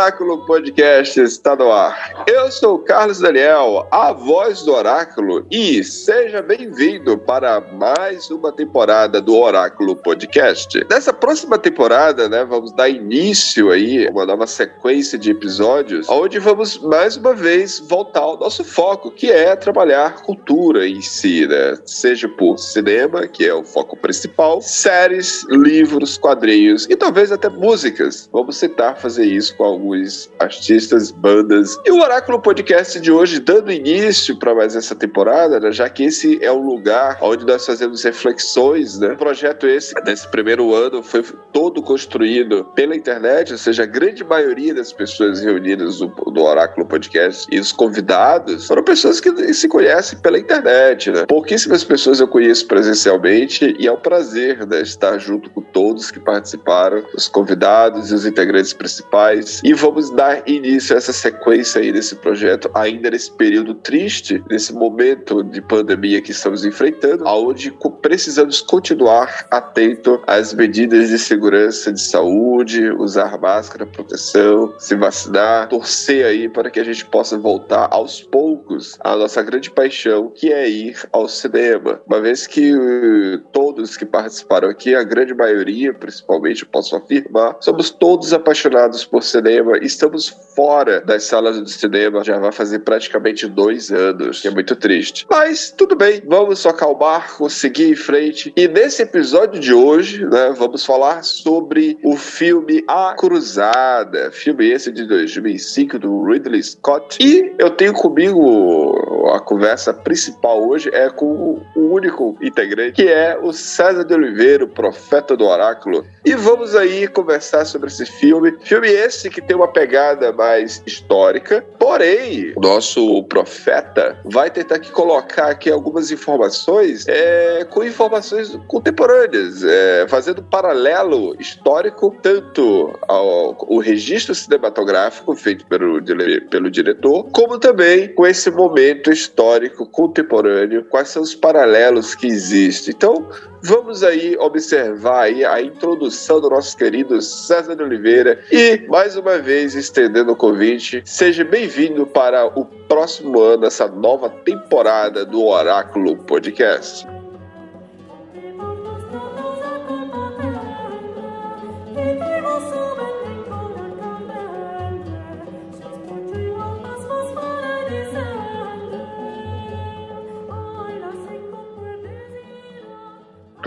Oráculo Podcast está no ar. Eu sou Carlos Daniel, a voz do Oráculo, e seja bem-vindo para mais uma temporada do Oráculo Podcast. Nessa próxima temporada, né, vamos dar início aí a uma nova sequência de episódios, onde vamos mais uma vez voltar ao nosso foco, que é trabalhar cultura em si, né? Seja por cinema, que é o foco principal, séries, livros, quadrinhos e talvez até músicas. Vamos tentar fazer isso com alguns artistas, bandas. E o Oráculo Podcast de hoje, dando início para mais essa temporada, né, já que esse é o lugar onde nós fazemos reflexões, né? O projeto esse, nesse primeiro ano, foi todo construído pela internet, ou seja, a grande maioria das pessoas reunidas no, no Oráculo Podcast e os convidados foram pessoas que se conhecem pela internet, né? Pouquíssimas pessoas eu conheço presencialmente e é um prazer né, estar junto com todos que participaram, os convidados e os integrantes principais. E vamos dar início a essa sequência aí desse projeto, ainda nesse período triste, nesse momento de pandemia que estamos enfrentando, aonde precisamos continuar atento às medidas de segurança de saúde, usar máscara, proteção, se vacinar, torcer aí para que a gente possa voltar aos poucos à nossa grande paixão, que é ir ao cinema. Uma vez que uh, todos que participaram aqui, a grande maioria, principalmente, posso afirmar, somos todos apaixonados por cinema, estamos fora das salas do cinema, já vai fazer praticamente dois anos, que é muito triste. Mas tudo bem, vamos só acalmar, seguir em frente. E nesse episódio de hoje, né, vamos falar sobre o filme A Cruzada, filme esse de 2005 do Ridley Scott. E eu tenho comigo a conversa principal hoje é com o único integrante, que é o César de Oliveira, o profeta do oráculo. E vamos aí conversar sobre esse filme. Filme esse que tem uma pegada mais histórica, porém, nosso profeta vai tentar aqui colocar aqui algumas informações é, com informações contemporâneas, é, fazendo paralelo histórico tanto ao, ao registro cinematográfico feito pelo, pelo diretor, como também com esse momento histórico contemporâneo, quais são os paralelos que existem. Então, vamos aí observar aí a introdução do nosso querido César de Oliveira e, mais uma vez, estendendo o convite, seja bem-vindo para o próximo ano, essa nova temporada do Oráculo Podcast.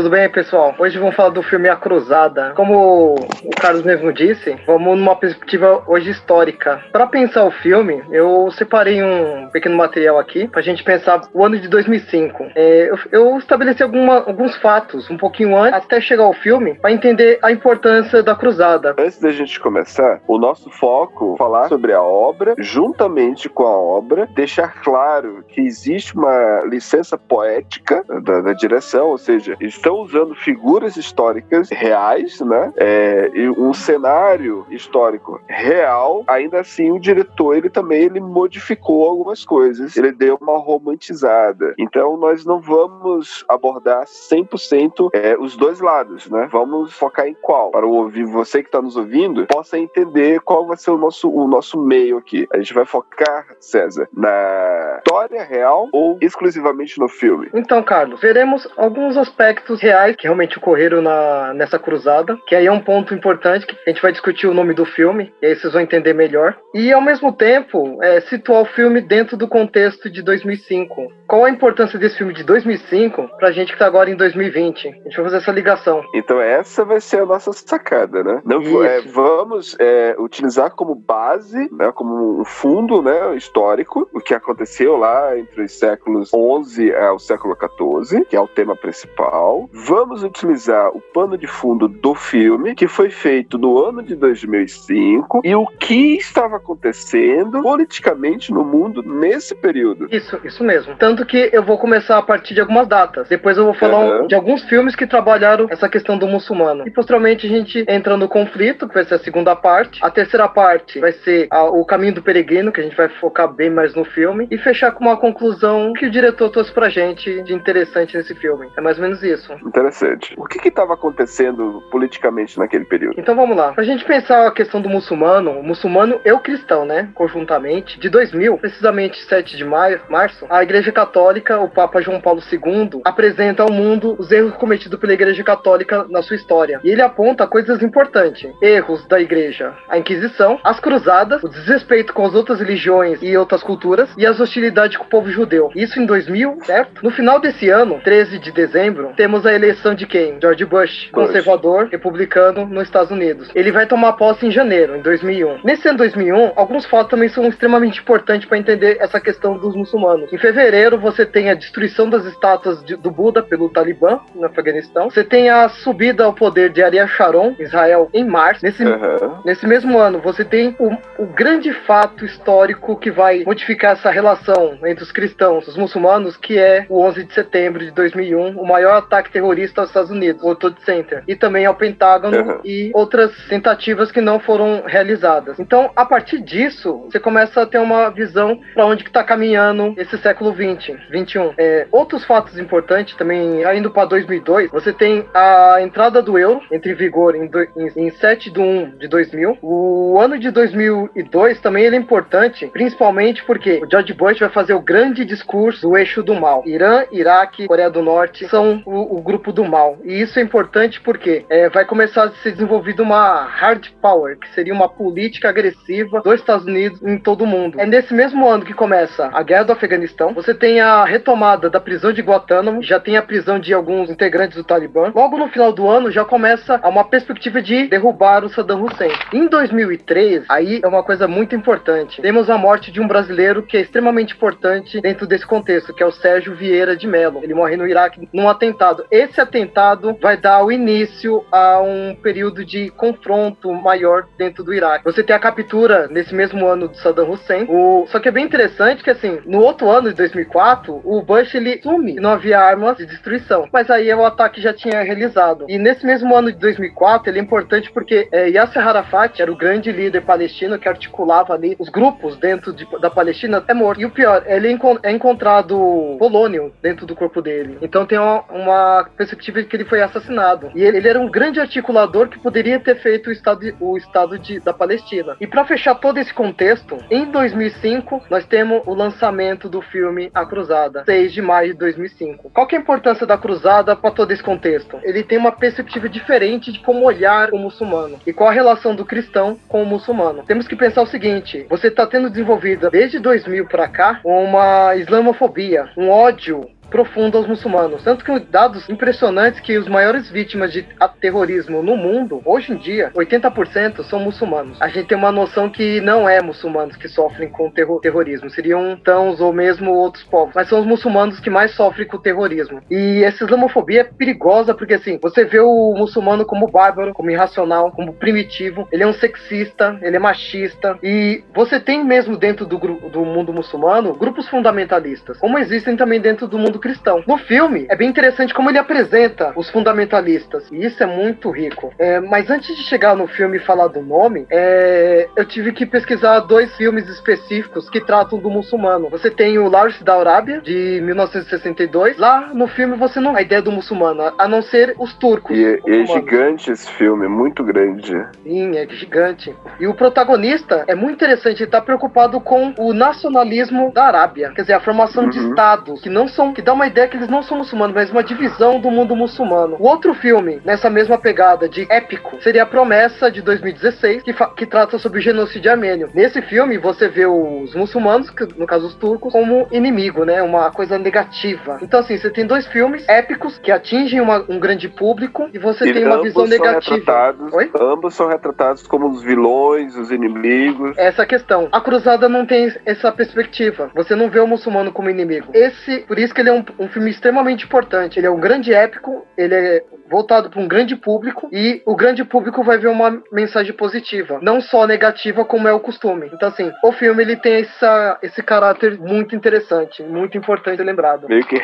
Tudo bem, pessoal? Hoje vamos falar do filme A Cruzada. Como o Carlos mesmo disse, vamos numa perspectiva hoje histórica. Para pensar o filme, eu separei um pequeno material aqui pra gente pensar o ano de 2005. É, eu, eu, estabeleci alguma, alguns fatos um pouquinho antes, até chegar ao filme, para entender a importância da Cruzada. Antes da gente começar, o nosso foco é falar sobre a obra, juntamente com a obra, deixar claro que existe uma licença poética da, da direção, ou seja, estão usando figuras históricas reais, né? É, e um cenário histórico real. Ainda assim, o diretor ele também ele modificou algumas coisas. Ele deu uma romantizada. Então, nós não vamos abordar 100% é, os dois lados, né? Vamos focar em qual? Para ouvir você que está nos ouvindo possa entender qual vai ser o nosso o nosso meio aqui. A gente vai focar, César, na história real ou exclusivamente no filme? Então, Carlos, veremos alguns aspectos reais que realmente ocorreram na, nessa cruzada, que aí é um ponto importante que a gente vai discutir o nome do filme, e aí vocês vão entender melhor. E ao mesmo tempo, é, situar o filme dentro do contexto de 2005. Qual a importância desse filme de 2005 pra gente que tá agora em 2020? A gente vai fazer essa ligação. Então essa vai ser a nossa sacada, né? Não, é, vamos é, utilizar como base, né, como um fundo né, histórico, o que aconteceu lá entre os séculos 11 ao século 14, que é o tema principal. Vamos utilizar o pano de fundo do filme, que foi feito no ano de 2005, e o que estava acontecendo politicamente no mundo nesse período. Isso, isso mesmo. Tanto que eu vou começar a partir de algumas datas. Depois eu vou falar uhum. de alguns filmes que trabalharam essa questão do muçulmano. E posteriormente a gente entra no conflito, que vai ser a segunda parte. A terceira parte vai ser a, o caminho do peregrino, que a gente vai focar bem mais no filme. E fechar com uma conclusão que o diretor trouxe pra gente de interessante nesse filme. É mais ou menos isso. Interessante. O que estava acontecendo politicamente naquele período? Então vamos lá. Pra gente pensar a questão do muçulmano, o muçulmano e o cristão, né? Conjuntamente, de 2000, precisamente 7 de maio, março, a Igreja Católica, o Papa João Paulo II, apresenta ao mundo os erros cometidos pela Igreja Católica na sua história. E ele aponta coisas importantes: erros da Igreja, a Inquisição, as Cruzadas, o desrespeito com as outras religiões e outras culturas e as hostilidades com o povo judeu. Isso em 2000, certo? No final desse ano, 13 de dezembro, temos a eleição de quem? George Bush, conservador, republicano nos Estados Unidos. Ele vai tomar posse em janeiro, em 2001. Nesse ano 2001, alguns fatos também são extremamente importantes para entender essa questão dos muçulmanos. Em fevereiro, você tem a destruição das estátuas de, do Buda pelo Talibã no Afeganistão. Você tem a subida ao poder de Ariel Sharon, Israel, em março. Nesse, uhum. nesse mesmo ano, você tem o, o grande fato histórico que vai modificar essa relação entre os cristãos e os muçulmanos, que é o 11 de setembro de 2001, o maior ataque terrorista aos Estados Unidos, o World Center, e também ao Pentágono uhum. e outras tentativas que não foram realizadas. Então, a partir disso, você começa a ter uma visão para onde que está caminhando esse século 20, 21. É, outros fatos importantes também, indo para 2002, você tem a entrada do euro entre vigor em, do, em, em 7 de 1 de 2000. O ano de 2002 também ele é importante, principalmente porque o George Bush vai fazer o grande discurso do eixo do mal. Irã, Iraque, Coreia do Norte são o, o grupo do mal. E isso é importante porque é, vai começar a ser desenvolvida uma hard power, que seria uma política agressiva dos Estados Unidos em todo o mundo. É nesse mesmo ano que começa a guerra do Afeganistão. Você tem a retomada da prisão de Guantánamo, já tem a prisão de alguns integrantes do Talibã. Logo no final do ano já começa uma perspectiva de derrubar o Saddam Hussein. Em 2003, aí é uma coisa muito importante. Temos a morte de um brasileiro que é extremamente importante dentro desse contexto, que é o Sérgio Vieira de Mello. Ele morre no Iraque num atentado. Esse atentado vai dar o início a um período de confronto maior dentro do Iraque. Você tem a captura nesse mesmo ano do Saddam Hussein. O... Só que é bem interessante que assim, no outro ano de 2004, o Bush ele sume, não havia armas de destruição. Mas aí o ataque já tinha realizado. E nesse mesmo ano de 2004, ele é importante porque é, Yasser Arafat era o grande líder palestino que articulava ali os grupos dentro de, da Palestina, é morto. E o pior, ele é encontrado polônio dentro do corpo dele. Então tem uma, uma perspectiva de que ele foi assassinado. E ele, ele, era um grande articulador que poderia ter feito o Estado, o estado de, da Palestina. E para fechar todo esse contexto, em 2005, nós temos o lançamento do filme A Cruzada, 6 de maio de 2005. Qual que é a importância da Cruzada para todo esse contexto? Ele tem uma perspectiva diferente de como olhar o muçulmano e qual a relação do cristão com o muçulmano. Temos que pensar o seguinte: você está tendo desenvolvida desde 2000 para cá uma islamofobia, um ódio profundo aos muçulmanos. Tanto que dados impressionantes que os maiores vítimas de terrorismo no mundo, hoje em dia, 80% são muçulmanos. A gente tem uma noção que não é muçulmanos que sofrem com terror terrorismo, seriam tãos ou mesmo outros povos, mas são os muçulmanos que mais sofrem com o terrorismo. E essa islamofobia é perigosa porque assim, você vê o muçulmano como bárbaro, como irracional, como primitivo, ele é um sexista, ele é machista e você tem mesmo dentro do, do mundo muçulmano grupos fundamentalistas, como existem também dentro do mundo mundo cristão. No filme, é bem interessante como ele apresenta os fundamentalistas, e isso é muito rico. É, mas antes de chegar no filme e falar do nome, é, eu tive que pesquisar dois filmes específicos que tratam do muçulmano. Você tem o Lawrence da Arábia, de 1962. Lá no filme você não a ideia do muçulmano, a não ser os turcos. E é, é gigante esse filme, muito grande. Sim, é gigante. E o protagonista é muito interessante, ele tá preocupado com o nacionalismo da Arábia. Quer dizer, a formação uhum. de estados que não são. que dá uma ideia que eles não são muçulmanos, mas uma divisão do mundo muçulmano. O outro filme, nessa mesma pegada de épico, seria a Promessa de 2016, que, que trata sobre o genocídio armênio. Nesse filme, você vê os muçulmanos, que, no caso os turcos, como inimigo, né? Uma coisa negativa. Então, assim, você tem dois filmes épicos que atingem uma, um grande público e você e tem uma visão negativa. Ambos são retratados como os vilões, os inimigos. Essa questão. A cruzada não tem essa perspectiva. Você não vê o muçulmano como inimigo. Esse, por isso que ele é um, um filme extremamente importante. Ele é um grande épico, ele é voltado para um grande público e o grande público vai ver uma mensagem positiva, não só negativa como é o costume. Então assim, o filme ele tem essa, esse caráter muito interessante, muito importante lembrado. Meio que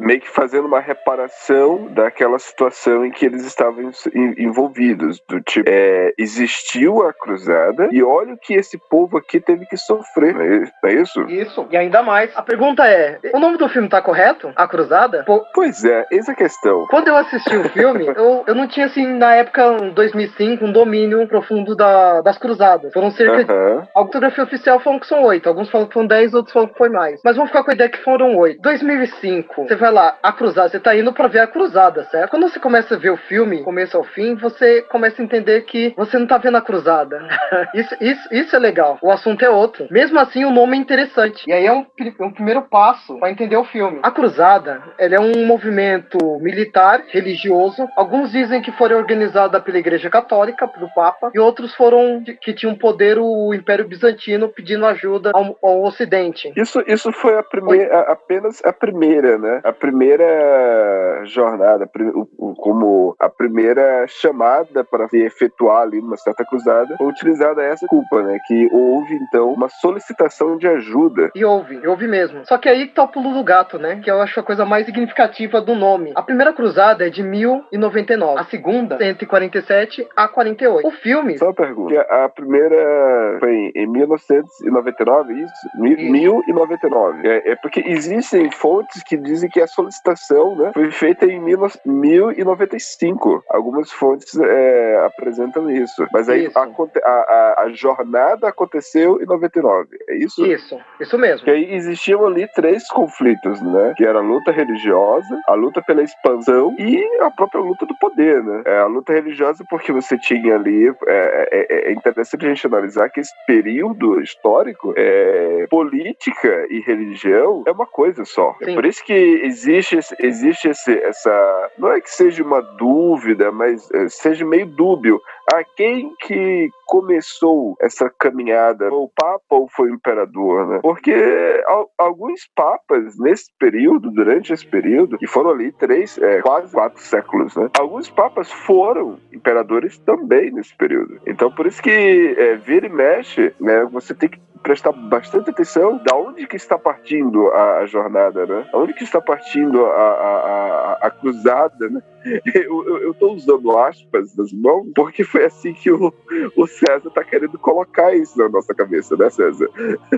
meio que fazendo uma reparação daquela situação em que eles estavam envolvidos, do tipo é, existiu a cruzada e olha o que esse povo aqui teve que sofrer, não é isso? Isso. E ainda mais, a pergunta é, o nome do filme tá correto? A Cruzada? Pô, pois é, essa é a questão. Quando eu assisti o filme, eu, eu não tinha, assim, na época, em 2005, um domínio profundo da, das cruzadas. Foram cerca uhum. de... A autografia oficial falam que são oito. Alguns falam que foram dez, outros falam que foi mais. Mas vamos ficar com a ideia que foram oito. 2005, você vai lá, a cruzada, você tá indo pra ver a cruzada, certo? Quando você começa a ver o filme, começo ao fim, você começa a entender que você não tá vendo a cruzada. isso, isso, isso é legal. O assunto é outro. Mesmo assim, o nome é interessante. E aí é um, um primeiro passo para entender o filme. A cruzada, ela é um movimento militar, religioso. Alguns dizem que foi organizada pela Igreja Católica, pelo Papa, e outros foram de, que tinham poder o Império Bizantino pedindo ajuda ao, ao Ocidente. Isso, isso foi a primeira, apenas a primeira, né? A primeira jornada, como a primeira chamada para se efetuar ali uma certa cruzada, foi utilizada essa culpa, né? Que houve então uma solicitação de ajuda. E houve, houve mesmo. Só que aí tá o pulo do gato, né? Que eu acho a coisa mais significativa do nome. A primeira cruzada é de mil 1099. A segunda, 147 a 48. O filme. Só uma pergunta. A primeira foi em 1999, isso? isso. 1099. É, é porque existem fontes que dizem que a solicitação né, foi feita em 1095. Algumas fontes é, apresentam isso. Mas aí isso. A, a, a, jornada aconteceu em 99. É isso? Isso, isso mesmo. Que aí existiam ali três conflitos, né? Que era a luta religiosa, a luta pela expansão e a própria luta do poder, né? É a luta religiosa porque você tinha ali. É, é, é interessante a gente analisar que esse período histórico, é, política e religião é uma coisa só. É por isso que existe, existe esse, essa. Não é que seja uma dúvida, mas é, seja meio dúbio. A quem que começou essa caminhada? O Papa ou foi o Imperador, né? Porque alguns papas nesse período, durante esse período, que foram ali três, é, quase quatro séculos, né? Alguns papas foram imperadores também nesse período. Então, por isso que é, vira e mexe, né? Você tem que prestar bastante atenção da onde que está partindo a, a jornada, né? Onde que está partindo a, a, a cruzada, né? Eu estou usando aspas das mãos porque foi assim que o, o César está querendo colocar isso na nossa cabeça, né, César?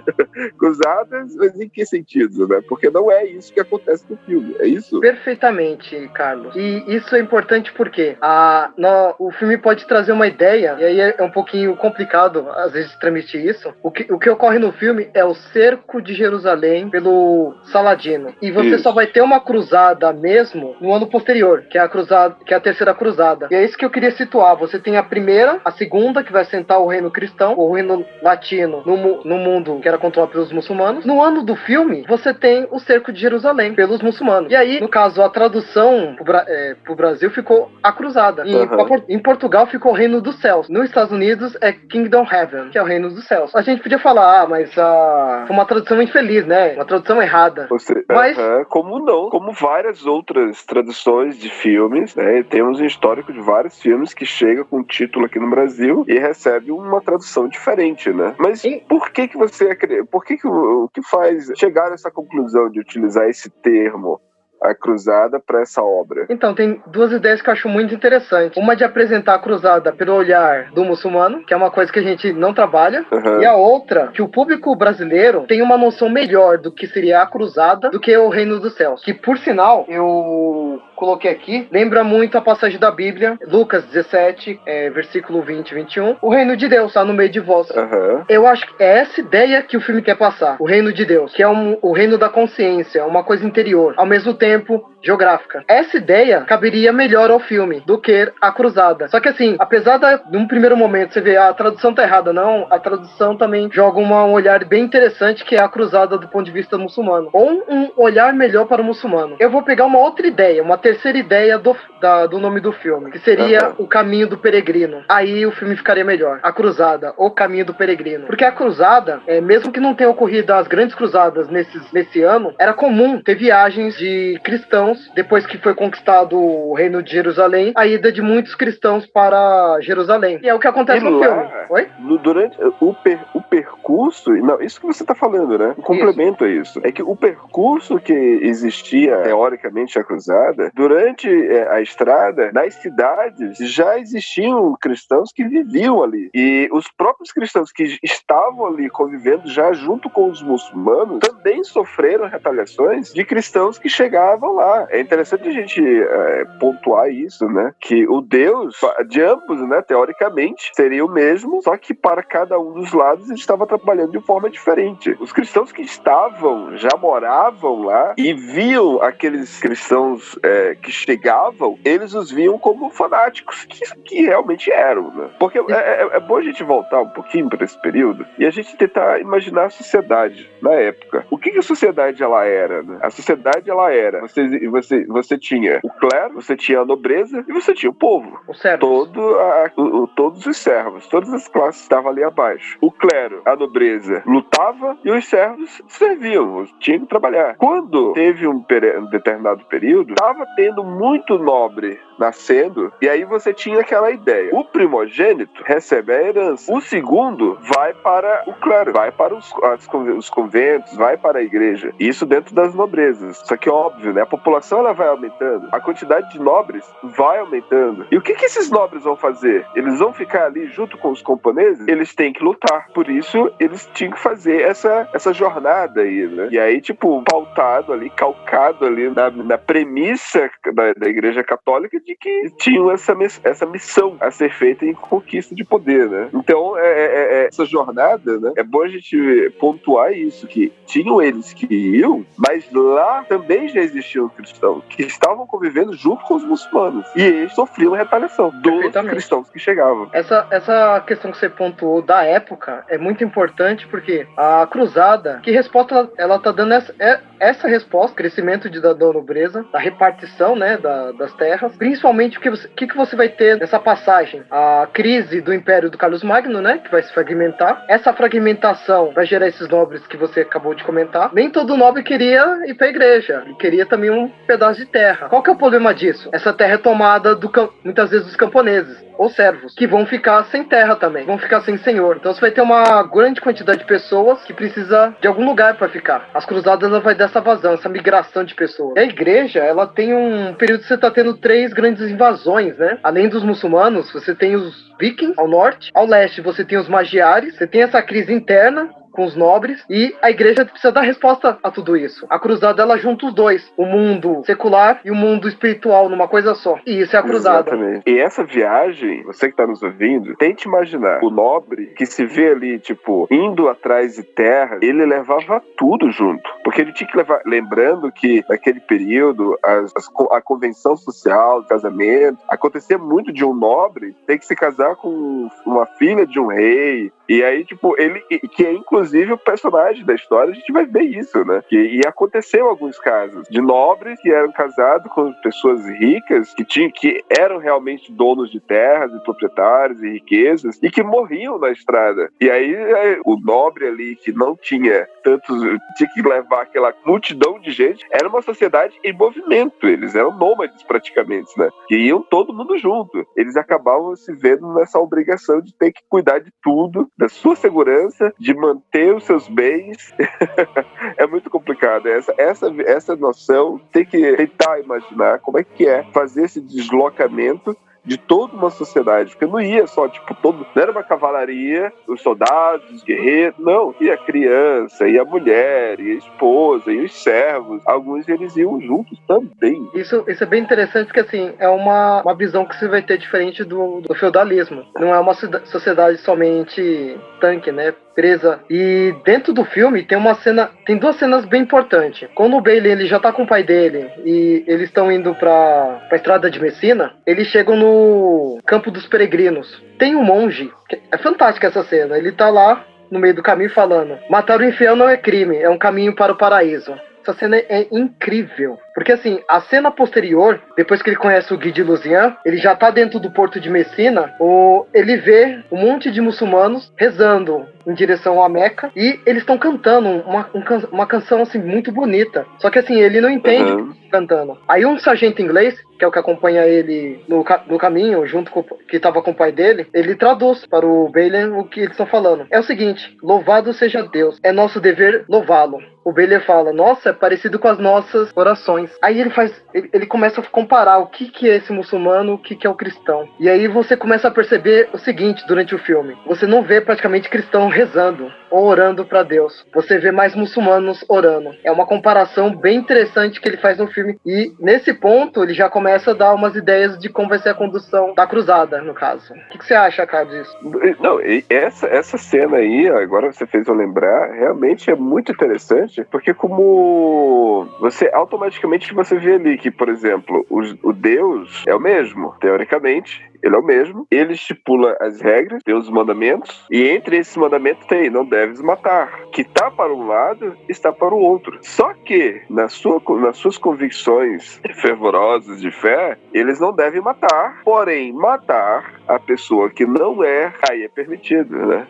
Cruzadas, mas em que sentido, né? Porque não é isso que acontece no filme, é isso? Perfeitamente, Carlos. E isso é importante porque a, o filme pode trazer uma ideia, e aí é um pouquinho complicado, às vezes, transmitir isso. O que, o que ocorre no filme é o cerco de Jerusalém pelo Saladino. E você isso. só vai ter uma cruzada mesmo no ano posterior, que é a cruzada, que é a terceira cruzada. E é isso que eu queria situar. Você tem a primeira, a segunda, que vai sentar o reino cristão, o reino latino no, no mundo que era controlado pelos muçulmanos. No ano do filme, você tem o cerco de Jerusalém pelos muçulmanos. E aí, no caso, a tradução pro, é, pro Brasil ficou a cruzada. Em, uhum. em Portugal ficou o reino dos céus. Nos Estados Unidos é Kingdom Heaven, que é o reino dos céus. A gente podia falar ah, mas ah, foi uma tradução infeliz, né? Uma tradução errada. Você, Mas- aham, como não? Como várias outras traduções de filmes, né? Temos um histórico de vários filmes que chega com título aqui no Brasil e recebe uma tradução diferente, né? Mas Sim. por que que você? Por que que o que faz chegar nessa conclusão de utilizar esse termo? A cruzada para essa obra. Então, tem duas ideias que eu acho muito interessantes. Uma de apresentar a cruzada pelo olhar do muçulmano, que é uma coisa que a gente não trabalha. Aham. E a outra, que o público brasileiro tem uma noção melhor do que seria a cruzada do que o reino dos céus. Que, por sinal, eu coloquei aqui, lembra muito a passagem da Bíblia, Lucas 17, é, versículo 20 e 21. O reino de Deus está no meio de vós. Aham. Eu acho que é essa ideia que o filme quer passar. O reino de Deus, que é um- o reino da consciência, uma coisa interior, ao mesmo tempo geográfica. Essa ideia caberia melhor ao filme do que a cruzada. Só que assim, apesar de num primeiro momento você ver "Ah, a tradução tá errada, não, a tradução também joga uma- um olhar bem interessante que é a cruzada do ponto de vista muçulmano. Ou um olhar melhor para o muçulmano. Eu vou pegar uma outra ideia, uma terceira ideia do, da- do nome do filme, que seria Aham. o caminho do peregrino. Aí o filme ficaria melhor. A cruzada, o caminho do peregrino. Porque a cruzada, é, mesmo que não tenha ocorrido as grandes cruzadas nesses, nesse ano, era comum ter viagens de cristãos, depois que foi conquistado o reino de Jerusalém, a ida de muitos cristãos para Jerusalém. E é o que acontece E no lá- filme. Oi? No- durante o, per- o percurso, não, isso que você está falando, né? Um complemento a isso. É que o percurso que existia, teoricamente, a cruzada, durante eh, a estrada, nas cidades, já existiam cristãos que viviam ali. E os próprios cristãos que estavam ali convivendo já junto com os muçulmanos também sofreram retaliações de cristãos que chegavam lá. É interessante a gente eh, pontuar isso, né? Que o Deus de ambos, né, teoricamente, seria o mesmo, só que para cada um dos lados ele estava trabalhando de forma diferente. Os cristãos que estavam, já moravam lá e viam aqueles cristãos que chegavam, eles os viam como fanáticos, que, que realmente eram, né? Porque é, é- é bom a gente voltar um pouquinho para esse período e a gente tentar imaginar a sociedade na época. O que, que a sociedade ela era, né? A sociedade ela era, você, você, você tinha o clero, você tinha a nobreza e você tinha o povo O certo. todo a- o- o- todos os servos, todas as classes estavam ali abaixo. O clero, a nobreza, lutava e os servos serviam, tinham que trabalhar. Quando teve um, um determinado período, estava tendo muito nobre nascendo, e aí você tinha aquela ideia. O primogênito recebe a herança, o segundo vai para o clero, vai para os, as os conventos, vai para a igreja. Isso dentro das nobrezas. Só que óbvio, né? A população ela vai aumentando, a quantidade de nobres vai aumentando. E o que, que esses nobres vão fazer? Eles vão ficar ali junto com os camponeses? Eles têm que lutar. Por isso, eles tinham que fazer essa, essa jornada aí, né? E aí, tipo, pautado ali, calcado ali na, na premissa da, da Igreja Católica de que tinham essa, essa missão a ser feita em conquista de poder, né? Então, é, é- é- essa jornada, né? É bom a gente pontuar isso, que tinham eles que iam, mas lá também já existiam cristãos que estavam convivendo junto com os muçulmanos. E eles sofriam retaliação dos cristãos que chegavam. Essa, essa questão que você pontuou da época é muito importante porque a cruzada, que resposta ela, ela tá dando essa, é- essa resposta, crescimento de, da, da nobreza, da repartição né, da- das terras, principalmente o que você, que, que você vai ter nessa passagem? A crise do Império do Carlos Magno, né, que vai se fragmentar. Essa fragmentação vai gerar esses nobres que você acabou de comentar. Nem todo nobre queria ir para a igreja, ele queria também um pedaço de terra. Qual que é o problema disso? Essa terra é tomada do, muitas vezes dos camponeses ou servos, que vão ficar sem terra também, vão ficar sem senhor. Então você vai ter uma grande quantidade de pessoas que precisa de algum lugar para ficar. As cruzadas ela vai dessa vazão, essa migração de pessoas. E a igreja, ela tem um período que você tá tendo três grandes invasões, né? Além dos muçulmanos, você tem os vikings ao norte, ao leste você tem os magiares, você tem essa crise interna com os nobres e a igreja precisa dar resposta a tudo isso. A cruzada ela junta os dois, o mundo secular e o mundo espiritual numa coisa só. E isso é a cruzada. Exatamente. E essa viagem, você que está nos ouvindo, tente imaginar o nobre que se vê ali, tipo, indo atrás de terra, ele levava tudo junto. Porque ele tinha que levar. Lembrando que naquele período, as- as a convenção social, casamento, acontecia muito de um nobre ter que se casar com uma filha de um rei E aí, tipo, ele, que é inclusive o personagem da história, a gente vai ver isso, né? Que, e aconteceu alguns casos de nobres que eram casados com pessoas ricas, que, tinham, que eram realmente donos de terras e proprietários e riquezas, e que morriam na estrada. E aí, é, o nobre ali, que não tinha tantos. tinha que levar aquela multidão de gente, era uma sociedade em movimento. Eles eram nômades praticamente, né? Que iam todo mundo junto. Eles acabavam se vendo nessa obrigação de ter que cuidar de tudo, da sua segurança, de manter os seus bens. é muito complicado. Essa, essa, essa noção tem que tentar imaginar como é que é fazer esse deslocamento de toda uma sociedade, porque não ia só, tipo, todo, não era uma cavalaria, os soldados, os guerreiros, não, ia a criança, ia a mulher, ia a esposa, ia os servos, alguns eles iam juntos também. Isso, isso é bem interessante, porque assim, é uma, uma visão que você vai ter diferente do, do feudalismo, não é uma sociedade somente tanque, né, presa. E dentro do filme tem uma cena, tem duas cenas bem importantes. Quando o Bailey ele já tá com o pai dele e eles estão indo pra, pra estrada de Messina, eles chegam no Campo dos Peregrinos. Tem um monge, é fantástica essa cena. Ele tá lá no meio do caminho falando: matar o infiel não é crime, é um caminho para o paraíso. Essa cena é incrível. Porque assim, a cena posterior, depois que ele conhece o Guy de Luzian, ele já tá dentro do porto de Messina, o, ele vê um monte de muçulmanos rezando em direção à Meca e eles estão cantando uma, um, uma canção assim muito bonita. Só que assim, ele não entende uhum. cantando. Aí um sargento inglês, que é o que acompanha ele no, no caminho, junto com que estava com o pai dele, ele traduz para o Balen o que eles estão falando. É o seguinte: louvado seja Deus, é nosso dever louvá-lo o Bailey fala, nossa, é parecido com as nossas orações. Aí ele faz, ele, ele, começa a comparar o que, que é esse muçulmano, o que, que é o cristão. E aí você começa a perceber o seguinte durante o filme: você não vê praticamente cristão rezando ou orando para Deus. Você vê mais muçulmanos orando. É uma comparação bem interessante que ele faz no filme. E nesse ponto ele já começa a dar umas ideias de como vai ser a condução da cruzada, no caso. O que, que você acha, cara, disso? Não, essa, essa cena aí, agora você fez eu lembrar, realmente é muito interessante porque como você automaticamente você vê ali que, por exemplo, o Deus é o mesmo, teoricamente, ele é o mesmo, ele estipula as regras, tem os mandamentos, e entre esses mandamentos tem, não deves matar. Que está para um lado, está para o outro. Só que, na sua, nas suas convicções fervorosas de fé, eles não devem matar, porém, matar a pessoa que não é, aí é permitido, né?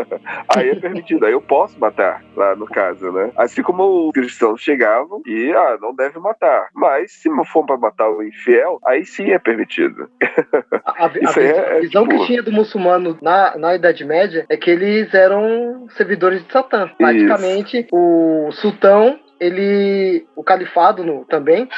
aí é permitido, aí eu posso matar, lá no caso, né? Assim como os cristãos chegavam e, ah, não deve matar. Mas se for para matar o infiel, aí sim é permitido. A, a, a, é, visão tipo... que tinha do muçulmano na, na Idade Média é que eles eram servidores de Satã. Praticamente, o sultão, ele. O califado no, também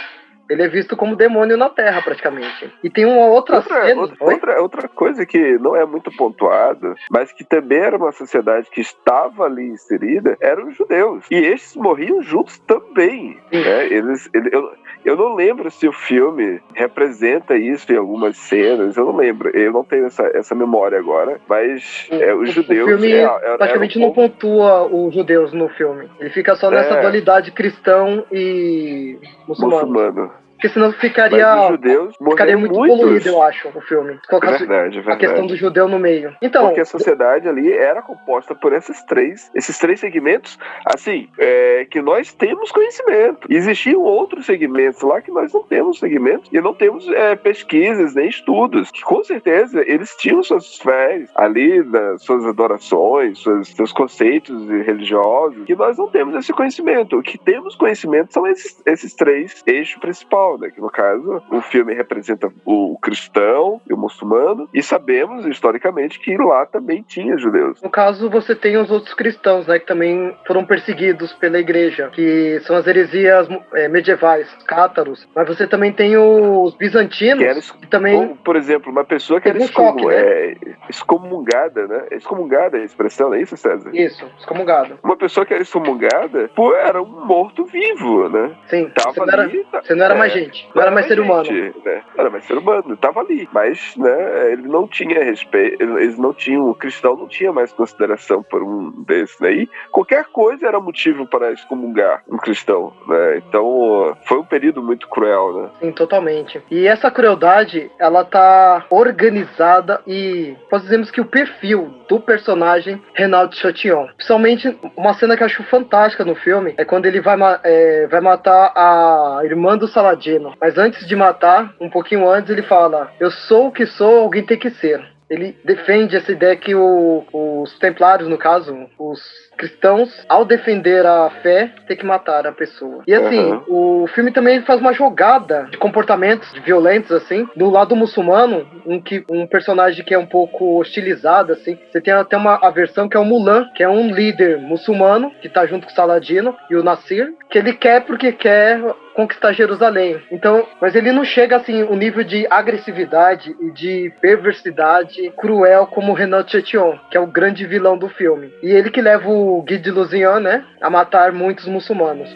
ele é visto como demônio na Terra, praticamente. E tem uma outra, outra cena. Outra, outra, outra, coisa que não é muito pontuada, mas que também era uma sociedade que estava ali inserida, eram os judeus. E esses morriam juntos também. Né? Eles, ele, eu, eu não lembro se o filme representa isso em algumas cenas, eu não lembro. Eu não tenho essa, essa memória agora, mas é, os o, judeus. O filme é, é, praticamente não pontua os judeus no filme. Ele fica só nessa é. dualidade cristão e muçulmano. muçulmano. Porque senão ficaria, judeus ficaria muito muitos. poluído, eu acho, o filme. Colocar verdade, verdade. a questão do judeu no meio. Então, Porque a sociedade ali era composta por esses três, esses três segmentos, assim, é, que nós temos conhecimento. Existiam outros segmentos lá que nós não temos segmentos e não temos é, pesquisas nem estudos. Que com certeza eles tinham suas fés ali, das suas adorações, suas, seus conceitos religiosos, que nós não temos esse conhecimento. O que temos conhecimento são esses, esses três eixos principais né? Que no caso, o filme representa o cristão e o muçulmano, e sabemos historicamente que lá também tinha judeus. No caso, você tem os outros cristãos, né? Que também foram perseguidos pela igreja, que são as heresias é, medievais, cátaros. Mas você também tem os bizantinos, que, eles, que também. Por exemplo, uma pessoa que era choque, né? é, excomungada, né? Excomungada é a expressão, não é isso, César? Isso, excomungada. Uma pessoa que era excomungada, pô, era um morto-vivo, né? Sim, Tava você, não era, ali, você não era mais gente, não era mais ser humano. Né? Era mais ser humano, tava ali. Mas, né, ele não tinha respeito, eles não tinham, o cristão não tinha mais consideração por um desses, né? E qualquer coisa era motivo para excomungar um cristão, né? Então, foi um período muito cruel, né? Sim, totalmente. E essa crueldade, ela tá organizada e, posso dizermos que o perfil do personagem Renato Chatillon. Principalmente, uma cena que eu acho fantástica no filme é quando ele vai, é, vai matar a irmã do Saladino. Mas antes de matar, um pouquinho antes, ele fala: Eu sou o que sou, alguém tem que ser. Ele defende essa ideia que o, os templários, no caso, os cristãos, ao defender a fé, tem que matar a pessoa. E assim, uhum. o filme também faz uma jogada de comportamentos violentos, assim, do lado muçulmano, um, que, um personagem que é um pouco hostilizado, assim. Você tem até uma a versão que é o Mulan, que é um líder muçulmano, que tá junto com o Saladino e o Nasir, que ele quer porque quer conquistar Jerusalém. Então, mas ele não chega assim o nível de agressividade e de perversidade cruel como Renato Chetillon, que é o grande vilão do filme. E ele que leva o Guy de Lusignan, né, a matar muitos muçulmanos.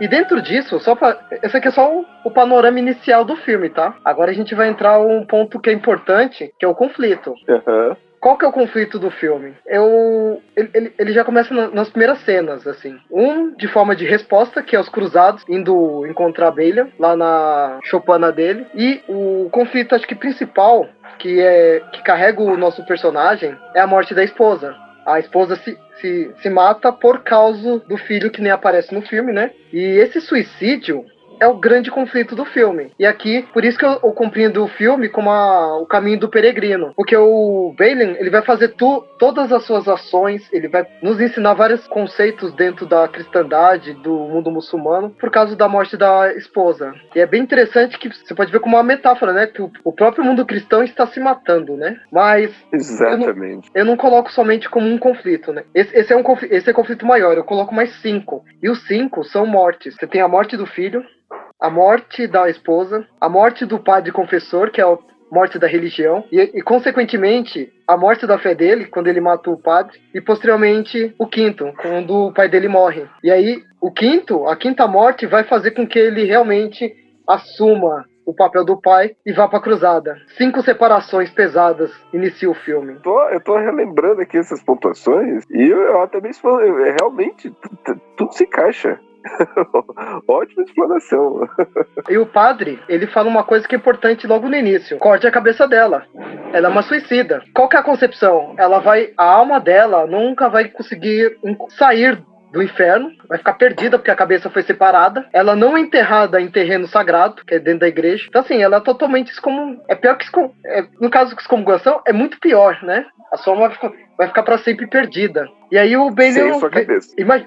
E dentro disso, só pra, esse aqui é só o, o, panorama inicial do filme, tá? Agora a gente vai entrar um ponto que é importante, que é o conflito. Uhum. Qual que é o conflito do filme? Eu, ele, ele já começa nas primeiras cenas, assim. Um, de forma de resposta, que é os cruzados indo encontrar a abelha, lá na chopana dele. E o conflito, acho que principal, que é que carrega o nosso personagem, é a morte da esposa. A esposa se, se, se mata por causa do filho que nem aparece no filme, né? E esse suicídio é o grande conflito do filme. E aqui, por isso que eu, eu compreendo o filme como a, o caminho do peregrino. Porque o Balin, ele vai fazer tu, todas as suas ações, ele vai nos ensinar vários conceitos dentro da cristandade, do mundo muçulmano, por causa da morte da esposa. E é bem interessante que você pode ver como uma metáfora, né? Que o, o próprio mundo cristão está se matando, né? Mas. Exatamente. Eu não, eu não coloco somente como um conflito, né? Esse, esse, é um esse é conflito maior, eu coloco mais cinco. E os cinco são mortes. Você tem a morte do filho, a morte da esposa, a morte do padre confessor, que é a morte da religião, e, e, consequentemente a morte da fé dele, quando ele mata o padre, e posteriormente o quinto, quando o pai dele morre. E aí, o quinto, a quinta morte, vai fazer com que ele realmente assuma o papel do pai e vá pra cruzada. Cinco separações pesadas inicia o filme. Tô, eu tô relembrando aqui essas pontuações e eu, eu até mesmo realmente tudo se encaixa. Ótima explanação. E o padre, ele fala uma coisa que é importante logo no início: corte a cabeça dela. Ela é uma suicida. Qual que é a concepção? Ela vai. A alma dela nunca vai conseguir sair do inferno, vai ficar perdida porque a cabeça foi separada. Ela não é enterrada em terreno sagrado, que é dentro da igreja. Então, assim, ela é totalmente excomungada. É pior que é, no caso de excomungação, é muito pior, né? A sua alma vai ficar, para sempre perdida. E aí o Balian.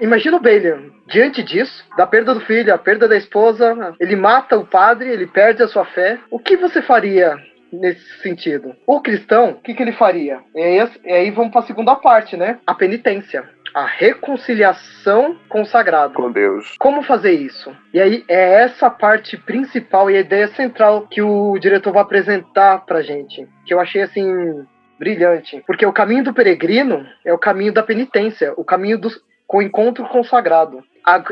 Imagina o Balian, diante disso, da perda do filho, a perda da esposa, ele mata o padre, ele perde a sua fé. O que você faria nesse sentido. O cristão, o que, que ele faria? E aí, e aí vamos para a segunda parte, né? A penitência a reconciliação com o sagrado. Com Deus. Como fazer isso? E aí é essa parte principal e a ideia central que o diretor vai apresentar pra gente, que eu achei assim brilhante, porque o caminho do peregrino é o caminho da penitência, o caminho do com o encontro com o sagrado.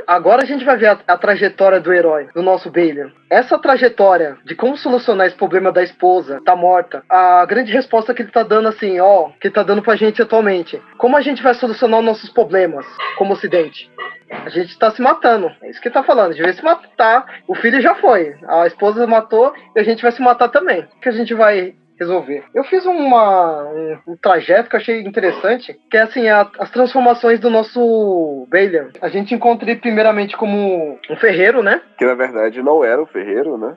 Agora a gente vai ver a, a, trajetória do herói, do nosso Balian. Essa trajetória de como solucionar esse problema da esposa, tá morta, a grande resposta que ele tá dando assim, ó, que ele tá dando pra gente atualmente. Como a gente vai solucionar os nossos problemas como ocidente? A gente tá se matando. É isso que tá falando. Gente vai se matar. O filho já foi. A esposa matou e a gente vai se matar também. O que a gente vai resolver. Eu fiz uma, um, um, trajeto que eu achei interessante, que é assim, a, as transformações do nosso Balian. A gente encontra ele primeiramente como um ferreiro, né? Que na verdade não era um ferreiro, né?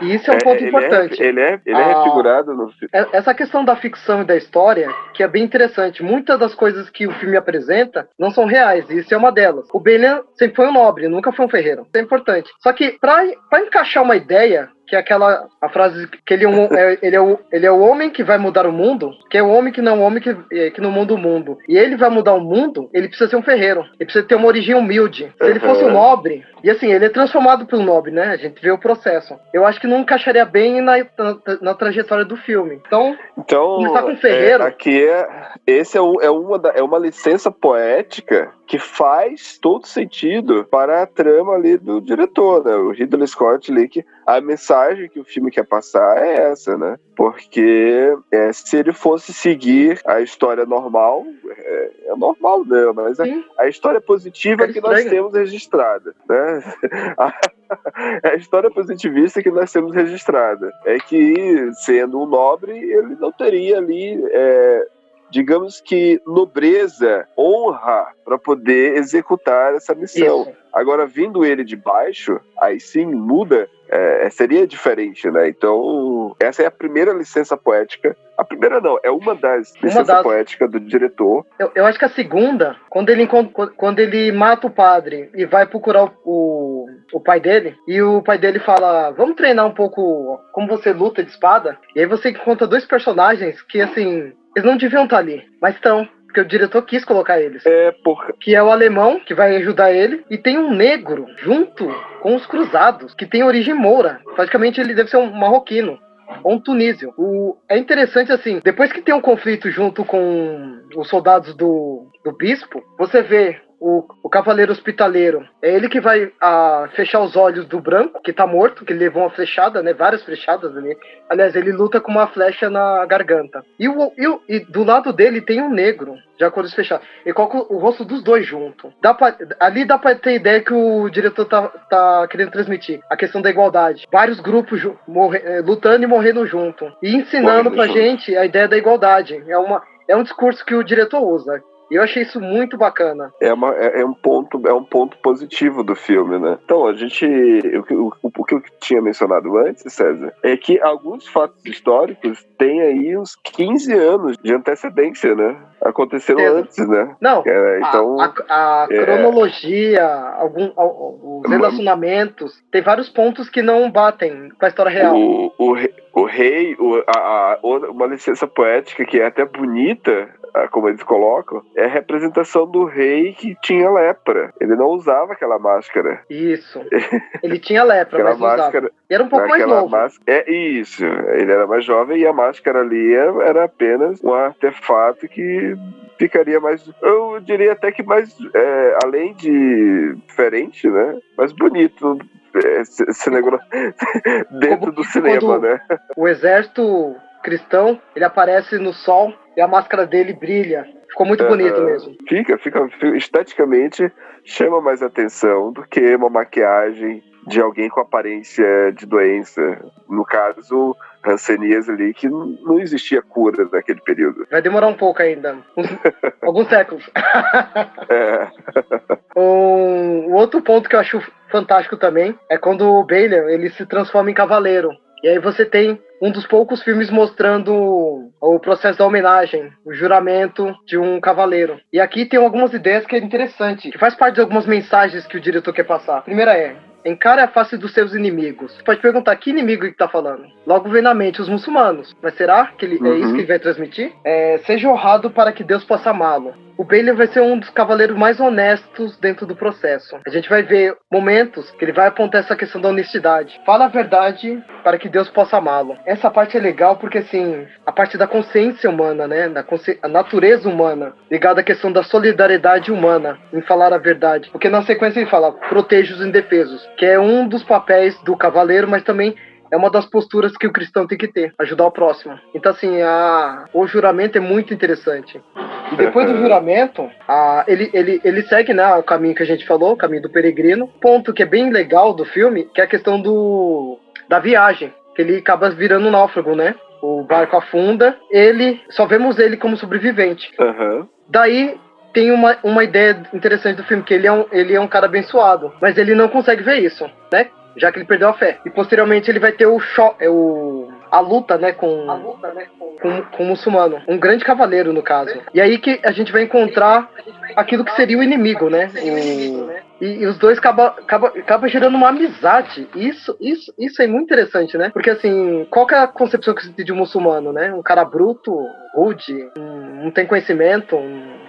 E isso é um ponto é, importante. Ele é, ele é, ele é refigurado no é, Essa questão da ficção e da história, que é bem interessante. Muitas das coisas que o filme apresenta não são reais, e isso é uma delas. O Balian sempre foi um nobre, nunca foi um ferreiro. Isso é importante. Só que para encaixar uma ideia que é aquela a frase que ele é, é, ele, é o, ele é o homem que vai mudar o mundo, que é o homem que não é o homem que, é, que não muda o mundo. E ele vai mudar o mundo, ele precisa ser um ferreiro. Ele precisa ter uma origem humilde. Se ele fosse um nobre, e assim, ele é transformado pelo nobre, né? A gente vê o processo. Eu acho que não encaixaria bem na, na, na trajetória do filme. Então, então começar com o ferreiro. É, aqui é. Esse é, é, uma, é uma licença poética que faz todo sentido para a trama ali do diretor, né? O Ridley Scott ali, que a mensagem que o filme quer passar é essa, né? Porque é, se ele fosse seguir a história normal, é, é normal, né? Mas a, a história positiva é que nós temos registrada, né? A, a história positivista que nós temos registrada é que, sendo um nobre, ele não teria ali é, digamos que, nobreza, honra para poder executar essa missão. Isso. Agora, vindo ele de baixo, aí sim muda, é, seria diferente, né? Então, essa é a primeira licença poética. A primeira não, é uma das licenças das... poéticas do diretor. Eu, eu, acho que a segunda, quando ele, quando ele mata o padre e vai procurar o, o, o pai dele, e o pai dele fala: Vamos treinar um pouco como você luta de espada. E aí você encontra dois personagens que, assim, eles não deviam estar ali, mas estão. Porque o diretor quis colocar eles. É, porra. Que é o alemão, que vai ajudar ele. E tem um negro junto com os cruzados, que tem origem moura. Praticamente ele deve ser um marroquino ou um tunísio. O, é interessante assim, depois que tem um conflito junto com os soldados do, do bispo, você vê o, o cavaleiro hospitaleiro. É ele que vai a, ah, fechar os olhos do branco, que tá morto, que levou uma flechada, né? Várias flechadas ali. Aliás, ele luta com uma flecha na garganta. E, o, e, e do lado dele tem um negro, já cores fechadas. E coloca o rosto dos dois junto. Dá pra, ali dá pra ter ideia que o diretor tá, tá querendo transmitir. A questão da igualdade. Vários grupos morre, eh, lutando e morrendo junto. E ensinando pra gente a ideia da igualdade. É uma é um discurso que o diretor usa. E eu achei isso muito bacana. É, uma, é, é, um ponto, é um ponto positivo do filme, né? Então, a gente. O, o, o que eu tinha mencionado antes, César, é que alguns fatos históricos têm aí uns 15 anos de antecedência, né? Aconteceram é. antes, né? Não. É, então, a, a, a é. cronologia, algum, os relacionamentos, tem vários pontos que não batem com a história real. O, o, o rei, o, a, uma licença poética que é até bonita, como eles colocam, é a representação do rei que tinha lepra. Ele não usava aquela máscara. Isso. Ele tinha lepra, mas máscara, usava. E era um pouco mais novo. É isso. Ele era mais jovem e a máscara ali era apenas um artefato que ficaria mais. Eu diria até que mais. É, além de diferente, né? Mais bonito. Negócio dentro do cinema, né? O exército cristão, ele aparece no sol e a máscara dele brilha. Ficou muito uh, bonito mesmo. Fica, fica, esteticamente chama mais atenção do que uma maquiagem de alguém com aparência de doença. No caso, Hanseníase ali, que não existia cura naquele período. Vai demorar um pouco ainda. alguns séculos. é. um, outro ponto que eu acho fantástico também é quando o Baylor ele se transforma em cavaleiro. E aí você tem um dos poucos filmes mostrando o processo da homenagem, o juramento de um cavaleiro. E aqui tem algumas ideias que é interessante, que faz parte de algumas mensagens que o diretor quer passar. A primeira é: Encare a face dos seus inimigos. Você pode perguntar que inimigo ele tá falando. Logo vem na mente os muçulmanos. Mas será que ele, uhum. é isso que ele vai transmitir? É, seja honrado para que Deus possa amá-lo. O Bailey vai ser um dos cavaleiros mais honestos dentro do processo. A gente vai ver momentos que ele vai apontar essa questão da honestidade. Fala a verdade para que Deus possa amá-lo. Essa parte é legal porque, assim, a parte da consciência humana, né? Da consci... a natureza humana, ligada à questão da solidariedade humana em falar a verdade. Porque na sequência ele fala, proteja os indefesos, que é um dos papéis do cavaleiro, mas também é uma das posturas que o cristão tem que ter, ajudar o próximo. Então, assim, a, o juramento é muito interessante. E depois do juramento, a, ele, ele, ele segue né, o caminho que a gente falou, o caminho do peregrino. Ponto que é bem legal do filme, que é a questão do, da viagem. Que ele acaba virando um náufrago, né? O barco afunda, ele só vemos ele como sobrevivente. Uhum. Daí tem uma, uma ideia interessante do filme, que ele é, um, ele é um cara abençoado, mas ele não consegue ver isso, né? Já que ele perdeu a fé. E posteriormente ele vai ter o choque, é o a luta, né, com, a luta, né, com... com, com o muçulmano, um grande cavaleiro no caso. E aí que a gente vai encontrar aquilo que seria o inimigo, né, o, E, e, os dois acaba, acaba, acaba gerando uma amizade. Isso, isso, isso é muito interessante, né? Porque assim, qual que é a concepção que se tem de um muçulmano, né? Um cara bruto, rude, não tem conhecimento,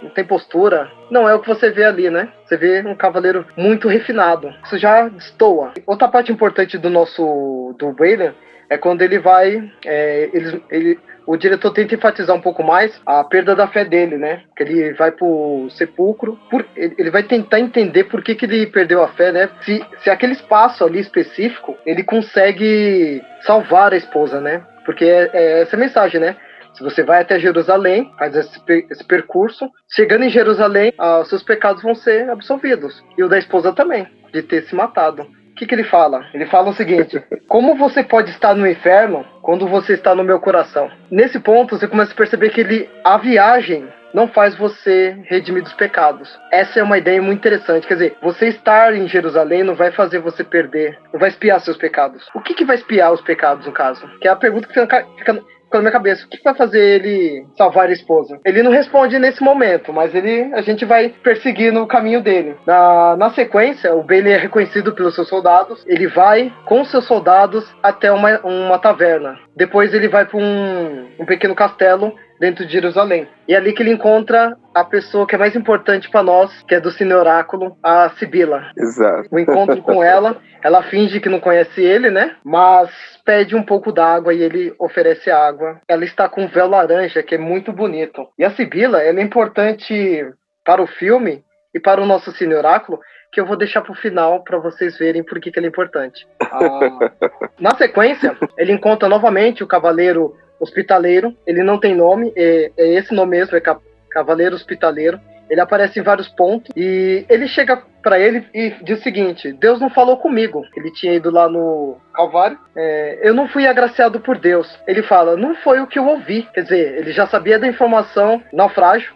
não tem postura. Não é o que você vê ali, né? Você vê um cavaleiro muito refinado. Isso já destoa. Outra parte importante do nosso do Wayland é quando ele vai. É, ele, ele, o diretor tenta enfatizar um pouco mais a perda da fé dele, né? Que ele vai pro sepulcro, por, ele vai tentar entender por que, que ele perdeu a fé, né? Se, se aquele espaço ali específico ele consegue salvar a esposa, né? Porque é, é essa mensagem, né? Se você vai até Jerusalém, faz esse, esse percurso, chegando em Jerusalém, ah, seus pecados vão ser absolvidos. E o da esposa também, de ter se matado que, que ele fala? Ele fala o seguinte: Como você pode estar no inferno quando você está no meu coração? Nesse ponto, você começa a perceber que ele, a viagem não faz você redimir dos pecados. Essa é uma ideia muito interessante. Quer dizer, você estar em Jerusalém não vai fazer você perder, não vai espiar seus pecados. O que, que vai espiar os pecados, no caso? Que é a pergunta que fica, na minha cabeça, o que vai fazer ele salvar a esposa? Ele não responde nesse momento, mas ele a gente vai perseguir no caminho dele. Na, na sequência, o Bailey é reconhecido pelos seus soldados, ele vai com seus soldados até uma, uma taverna. Depois ele vai para um, um pequeno castelo dentro de Jerusalém. E é ali que ele encontra a pessoa que é mais importante para nós, que é do Cine Oráculo, a Sibila. Exato. O encontro com ela, ela finge que não conhece ele, né? Mas pede um pouco d'água e ele oferece água. Ela está com um véu laranja, que é muito bonito. E a Sibila, ela é importante para o filme e para o nosso Cine Oráculo, que eu vou deixar para o final para vocês verem por que, que ela é importante. Ah, na sequência, ele encontra novamente o cavaleiro hospitaleiro. Ele não tem nome, é, é esse nome mesmo, é Cavaleiro Hospitaleiro. Ele aparece em vários pontos e ele chega para ele e diz o seguinte: Deus não falou comigo. Ele tinha ido lá no Calvário. É, eu não fui agraciado por Deus. Ele fala: Não foi o que eu ouvi. Quer dizer, ele já sabia da informação naufrágio,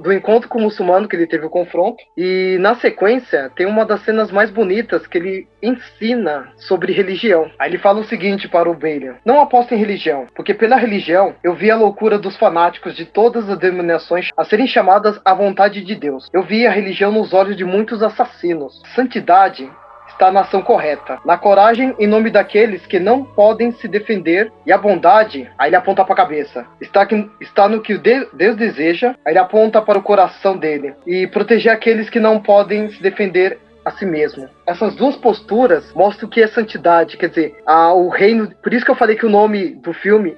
do encontro com o muçulmano que ele teve o confronto. E na sequência, tem uma das cenas mais bonitas que ele ensina sobre religião. Aí ele fala o seguinte para o Balian: Não aposta em religião, porque pela religião eu vi a loucura dos fanáticos de todas as denominações a serem chamadas à vontade de Deus. Eu vi a religião nos olhos de muitos assassinos assassinos. Santidade está na ação correta, na coragem em nome daqueles que não podem se defender, e a bondade, aí ele aponta para a cabeça, está, que, está no que Deus deseja, aí ele aponta para o coração dele, e proteger aqueles que não podem se defender a si mesmo. Essas duas posturas mostram que é santidade, quer dizer, a, o reino. Por isso que eu falei que o nome do filme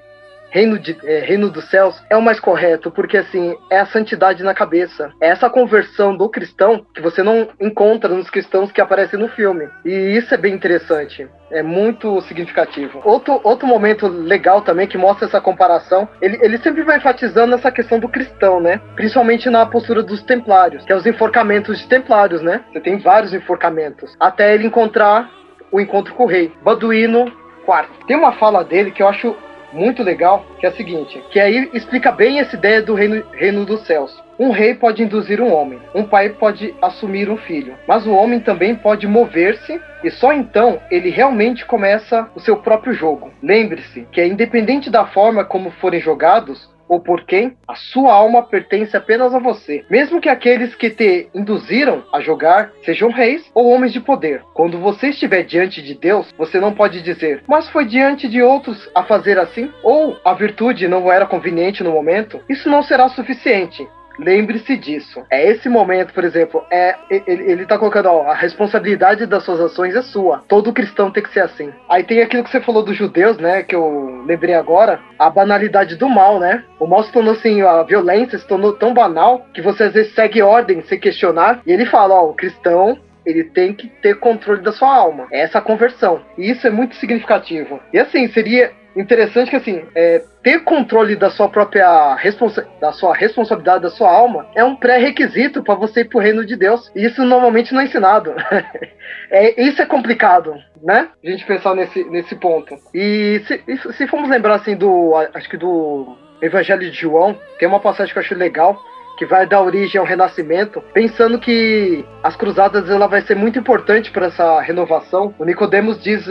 reino, de, é, reino dos céus é o mais correto, porque assim, é a santidade na cabeça. É essa conversão do cristão que você não encontra nos cristãos que aparecem no filme. E isso é bem interessante. É muito significativo. Outro, outro momento legal também que mostra essa comparação, ele, ele sempre vai enfatizando essa questão do cristão, né? Principalmente na postura dos templários, que é os enforcamentos de templários, né? Você tem vários enforcamentos. Até ele encontrar o encontro com o rei. Baduíno quarto. Tem uma fala dele que eu acho muito legal, que é a seguinte, que aí explica bem essa ideia do reino, reino dos céus. Um rei pode induzir um homem, um pai pode assumir um filho, mas o homem também pode mover-se e só então ele realmente começa o seu próprio jogo. Lembre-se que independente da forma como forem jogados, ou por quem, a sua alma pertence apenas a você. Mesmo que aqueles que te induziram a jogar sejam reis ou homens de poder. Quando você estiver diante de Deus, você não pode dizer, mas foi diante de outros a fazer assim? Ou a virtude não era conveniente no momento? Isso não será suficiente. Lembre-se disso. É esse momento, por exemplo, é ele, ele tá colocando, ó, a responsabilidade das suas ações é sua. Todo cristão tem que ser assim. Aí tem aquilo que você falou dos judeus, né, que eu lembrei agora, a banalidade do mal, né? O mal se tornou assim, a violência se tornou tão banal que você às vezes segue ordem sem questionar. E ele fala, ó, o cristão ele tem que ter controle da sua alma. É essa conversão. E isso é muito significativo. E assim, seria interessante que assim, é, ter controle da sua própria responsa da sua responsabilidade, da sua alma, é um pré-requisito para você ir pro reino de Deus. E isso normalmente não é ensinado. é, isso é complicado, né? A gente pensar nesse, nesse ponto. E se, se formos lembrar assim do. Acho que do Evangelho de João, tem uma passagem que eu acho legal que vai dar origem ao renascimento, pensando que as cruzadas ela vai ser muito importante para essa renovação. O Nicodemos diz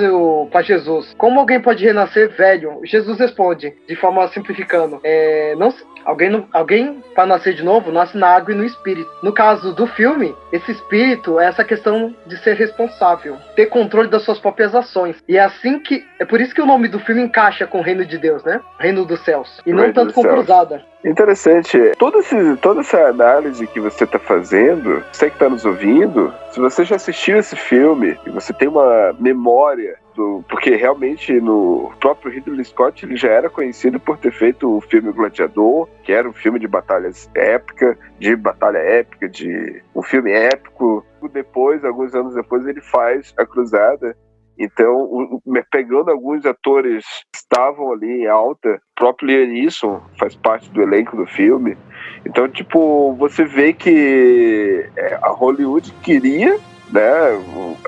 para Jesus: Como alguém pode renascer velho? Jesus responde, de forma simplificando: é, não, Alguém, alguém para nascer de novo, nasce na água e no espírito. No caso do filme, esse espírito é essa questão de ser responsável, ter controle das suas próprias ações. E é assim que. É por isso que o nome do filme encaixa com o reino de Deus, né? Reino dos céus. E não tanto com céus. cruzada. Interessante. Todo esse, toda essa análise que você está fazendo, você que está nos ouvindo, se você já assistiu esse filme e você tem uma memória do, porque realmente no próprio Ridley Scott ele já era conhecido por ter feito o filme Gladiador, que era um filme de batalhas épica, de batalha épica, de um filme épico. Depois, alguns anos depois, ele faz A Cruzada, então, pegando alguns atores que estavam ali em alta, o próprio Liam Neeson faz parte do elenco do filme. Então, tipo, você vê que é, a Hollywood queria né,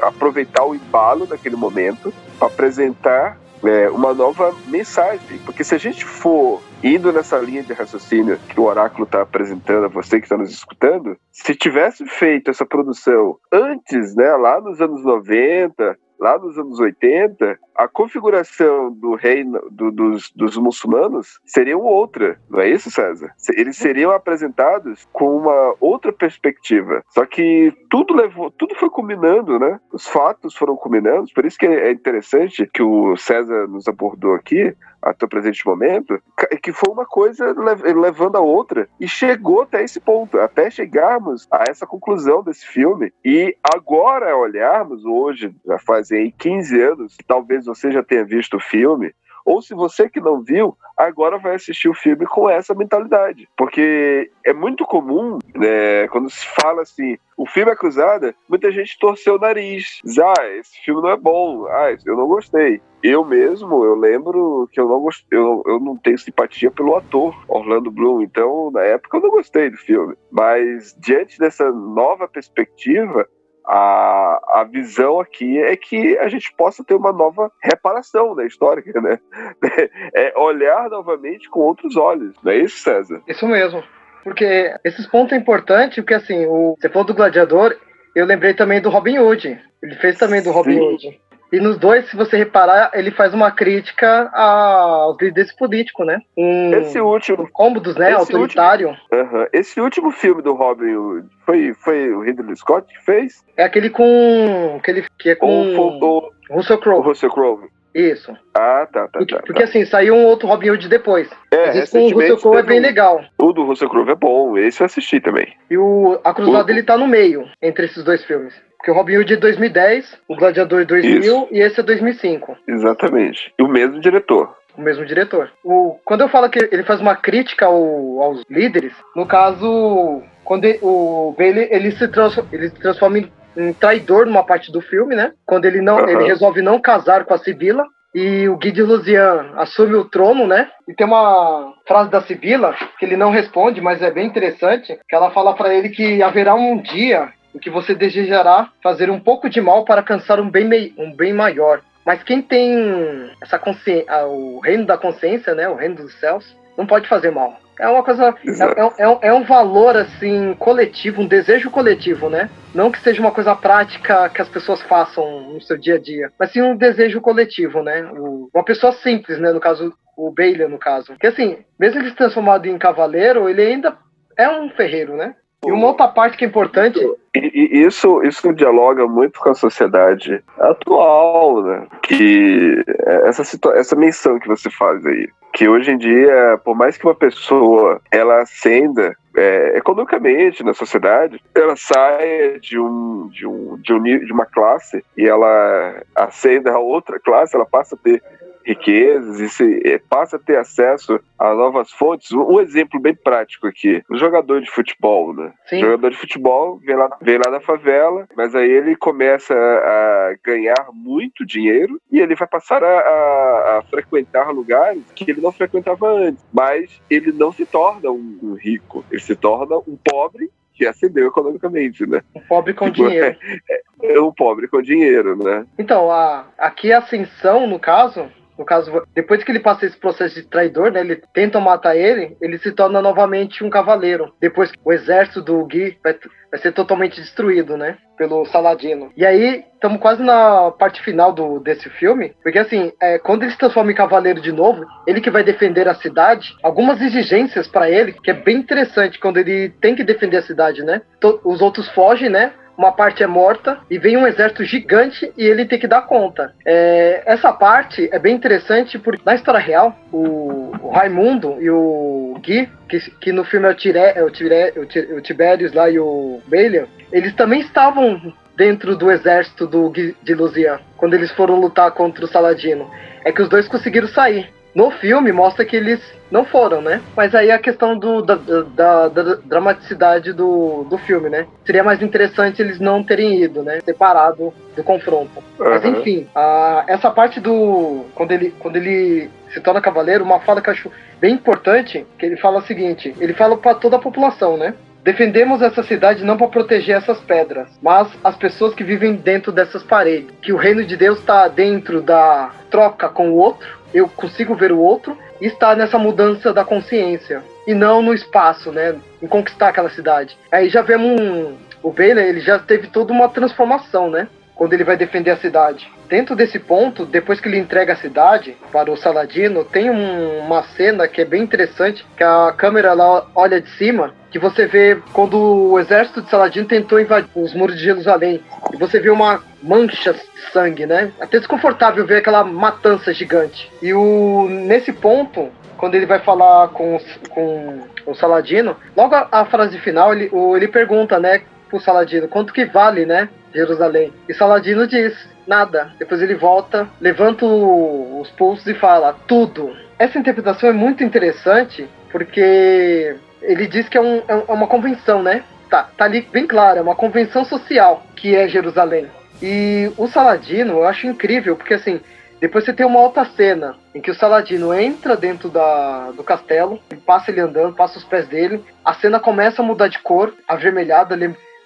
aproveitar o embalo daquele momento para apresentar é, uma nova mensagem. Porque se a gente for indo nessa linha de raciocínio que o Oráculo está apresentando a você que está nos escutando, se tivesse feito essa produção antes, né, lá nos anos 90, lá nos anos 80, a configuração do reino do, dos, dos muçulmanos seria outra, não é isso, César? Eles seriam apresentados com uma outra perspectiva. Só que tudo levou, tudo foi culminando, né? Os fatos foram culminando, por isso que é interessante que o César nos abordou aqui, até o presente momento, que foi uma coisa levando a outra e chegou até esse ponto, até chegarmos a essa conclusão desse filme. E agora olharmos hoje, já fazem 15 anos, talvez você já tenha visto o filme, ou se você que não viu, agora vai assistir o filme com essa mentalidade. Porque é muito comum, né, quando se fala assim, o filme é cruzada, muita gente torceu o nariz. Diz, ah, esse filme não é bom, ah, eu não gostei. Eu mesmo, eu lembro que eu não gostei, eu, eu não tenho simpatia pelo ator Orlando Bloom, então na época eu não gostei do filme. Mas diante dessa nova perspectiva, a, a visão aqui é que a gente possa ter uma nova reparação da histórica, né? É olhar novamente com outros olhos, não é isso, César? Isso mesmo. Porque esses pontos é importante, porque assim, o, você falou do Gladiador, eu lembrei também do Robin Hood. Ele fez também do Robin Sim. Hood. E nos dois, se você reparar, ele faz uma crítica aos líderes políticos, né? Um esse último. Cômodos, né? Autoritário. Último, uh -huh. Esse último filme do Robin Hood foi, foi o Ridley Scott que fez? É aquele com. Aquele que é com. O, o, Russell Crowe. Russell Crowe. Isso. Ah, tá, tá, porque, tá, Porque assim, saiu um outro Robin Hood depois. É, Mas esse com o Russell Crowe é bem legal. O do Russell Crowe é bom, esse eu assisti também. E o A Cruzada, o... ele tá no meio, entre esses dois filmes. Porque o Robin Hood é 2010, o Gladiador é 2000 Isso. e esse é 2005. Exatamente. E o mesmo diretor. O mesmo diretor. O, quando eu falo que ele faz uma crítica ao, aos líderes, no caso, quando ele, o Bailey ele se, transforma, ele se transforma em, em, traidor numa parte do filme, né? Quando ele não, ele resolve não casar com a Sibila. E o Guy de Luzian assume o trono, né? E tem uma frase da Sibila que ele não responde, mas é bem interessante, que ela fala para ele que haverá um dia em que você desejará fazer um pouco de mal para alcançar um bem, um bem maior. Mas quem tem essa consciência, o reino da consciência, né, o reino dos céus, não pode fazer mal. É uma coisa, é, é, é, um valor assim coletivo, um desejo coletivo, né? Não que seja uma coisa prática que as pessoas façam no seu dia a dia, mas sim um desejo coletivo, né? O, uma pessoa simples, né? No caso, o Bailey, no caso. Porque assim, mesmo ele se transformado em cavaleiro, ele ainda é um ferreiro, né? E uma outra parte que é importante. E, isso, isso dialoga muito com a sociedade atual, né? Que é essa, essa menção que você faz aí. Que hoje em dia, por mais que uma pessoa ela ascenda é, economicamente na sociedade, ela saia de um, de, um, de, um, de uma classe e ela ascenda a outra classe, ela passa a ter riquezas e se, eh, passa a ter acesso a novas fontes. Um exemplo bem prático aqui: o jogador de futebol, né? Sim. O jogador de futebol vem lá, vem lá da favela, mas aí ele começa a ganhar muito dinheiro e ele vai passar a, a, a frequentar lugares que ele não frequentava antes. Mas ele não se torna um, um rico, ele se torna um pobre que ascendeu economicamente, né? Um pobre com tipo, dinheiro. É, é, um pobre com dinheiro, né? Então, a, aqui a ascensão, no caso, no caso, depois que ele passa esse processo de traidor, né, ele tentam matar ele, ele se torna novamente um cavaleiro. Depois que o exército do Gui vai, vai ser totalmente destruído, né, pelo Saladino. E aí, estamos quase na parte final do, desse filme, porque assim, é, quando ele se transforma em cavaleiro de novo, ele que vai defender a cidade, algumas exigências para ele, que é bem interessante quando ele tem que defender a cidade, né? Os outros fogem, né? Uma parte é morta e vem um exército gigante e ele tem que dar conta. É, essa parte é bem interessante porque na história real, o, o Raimundo e o Gui, que, que no filme é o, Tire, é o, Tire, o, Tiberius lá e o Balian, eles também estavam dentro do exército do de Luzian, quando eles foram lutar contra o Saladino. É que os dois conseguiram sair. No filme mostra que eles não foram, né? Mas aí a questão do, da, da, da, dramaticidade do, do filme, né? Seria mais interessante eles não terem ido, né? Separado do confronto. Uhum. Mas enfim, a, essa parte do. Quando ele, quando ele se torna cavaleiro, uma fala que eu acho bem importante, que ele fala o seguinte: ele fala para toda a população, né? Defendemos essa cidade não para proteger essas pedras, mas as pessoas que vivem dentro dessas paredes. Que o reino de Deus está dentro da troca com o outro eu consigo ver o outro e estar nessa mudança da consciência e não no espaço, né, em conquistar aquela cidade. Aí já vemos um, o Baylor, ele já teve toda uma transformação, né, quando ele vai defender a cidade. Dentro desse ponto, depois que ele entrega a cidade para o Saladino, tem um, uma cena que é bem interessante, que a câmera lá olha de cima que você vê quando o exército de Saladino tentou invadir os muros de Jerusalém. E você vê uma mancha de sangue, né? Até desconfortável ver aquela matança gigante. E o nesse ponto, quando ele vai falar com, com o Saladino, logo a, a frase final, ele, o, ele pergunta, né, pro Saladino, quanto que vale, né, Jerusalém? E Saladino diz, nada. Depois ele volta, levanta os pulsos e fala, tudo. Essa interpretação é muito interessante, porque ele diz que é, um, é, é uma convenção, né? Tá, tá ali bem claro, é uma convenção social que é Jerusalém. E o Saladino eu acho incrível, porque assim, depois você tem uma outra cena em que o Saladino entra dentro da, do castelo, passa ele andando, passa os pés dele, a cena começa a mudar de cor, avermelhada,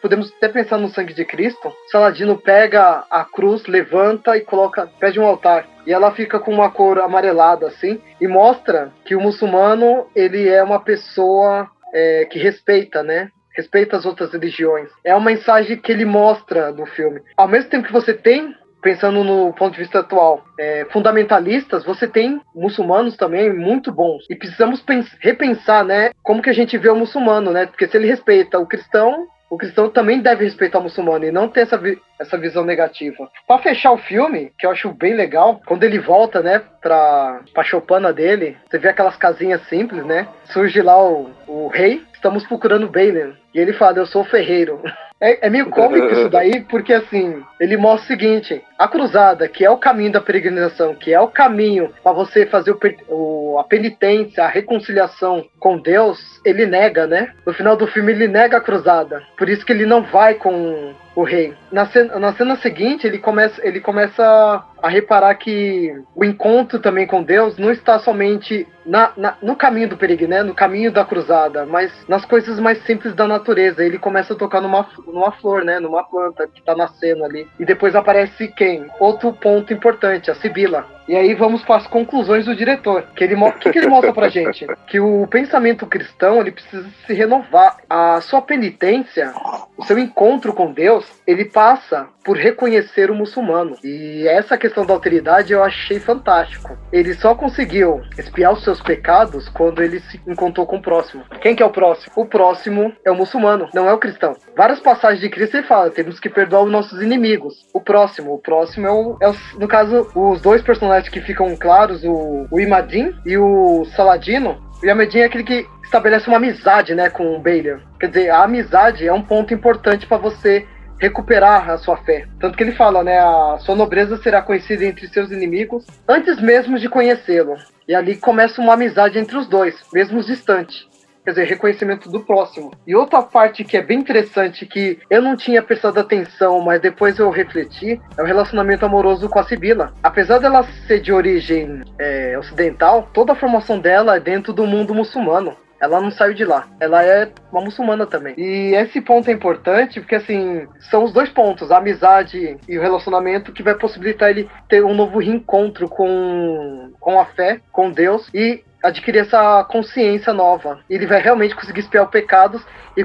podemos até pensar no sangue de Cristo. Saladino pega a cruz, levanta e coloca pé de um altar. E ela fica com uma cor amarelada assim e mostra que o muçulmano ele é uma pessoa é, que respeita, né? Respeita as outras religiões. É uma mensagem que ele mostra no filme. Ao mesmo tempo que você tem pensando no ponto de vista atual, é, fundamentalistas, você tem muçulmanos também muito bons. E precisamos repensar, né, como que a gente vê o muçulmano, né? Porque se ele respeita o cristão, o cristão também deve respeitar o muçulmano e não ter essa, vi essa visão negativa. Para fechar o filme, que eu acho bem legal, quando ele volta, né, pra, pra choupana dele, você vê aquelas casinhas simples, né? Surge lá o, o rei, estamos procurando Balen. E ele fala, eu sou o ferreiro. É, é, meio cômico isso daí, porque assim, ele mostra o seguinte: a cruzada, que é o caminho da peregrinação, que é o caminho para você fazer o, o, a penitência, a reconciliação com Deus, ele nega, né? No final do filme, ele nega a cruzada. Por isso que ele não vai com o rei. Na cena, na cena seguinte, ele começa, ele começa a reparar que o encontro também com Deus não está somente na, na, no caminho do perigo, né? No caminho da cruzada, mas nas coisas mais simples da natureza. Ele começa a tocar numa, numa flor, né? Numa planta que está nascendo ali. E depois aparece quem? Outro ponto importante, a Sibila. E aí vamos para as conclusões do diretor. Que ele que, que ele mostra pra gente? Que o pensamento cristão ele precisa se renovar. A sua penitência, o seu encontro com Deus, ele passa por reconhecer o muçulmano. E essa questão da alteridade eu achei fantástico. Ele só conseguiu espiar os seus pecados quando ele se encontrou com o próximo. Quem que é o próximo? O próximo é o muçulmano, não é o cristão. Várias passagens de Cristo ele fala, temos que perdoar os nossos inimigos. O próximo, o próximo é o, é o no caso, os dois personagens que ficam claros, o, o Imadin e o Saladino. O Yamadin é aquele que estabelece uma amizade, né, com o Baylor. Quer dizer, a amizade é um ponto importante para você recuperar a sua fé. Tanto que ele fala, né, a sua nobreza será conhecida entre seus inimigos antes mesmo de conhecê-lo. E ali começa uma amizade entre os dois, mesmo distantes quer dizer, reconhecimento do próximo. E outra parte que é bem interessante, que eu não tinha prestado atenção, mas depois eu refleti, é o relacionamento amoroso com a Sibila. Apesar dela ser de origem é, ocidental, toda a formação dela é dentro do mundo muçulmano. ela não saiu de lá. Ela é uma muçulmana também. E esse ponto é importante porque, assim, são os dois pontos, a amizade e o relacionamento, que vai possibilitar ele ter um novo reencontro com, com a fé, com Deus e adquirir essa consciência nova. Ele vai realmente conseguir espiar os pecados e,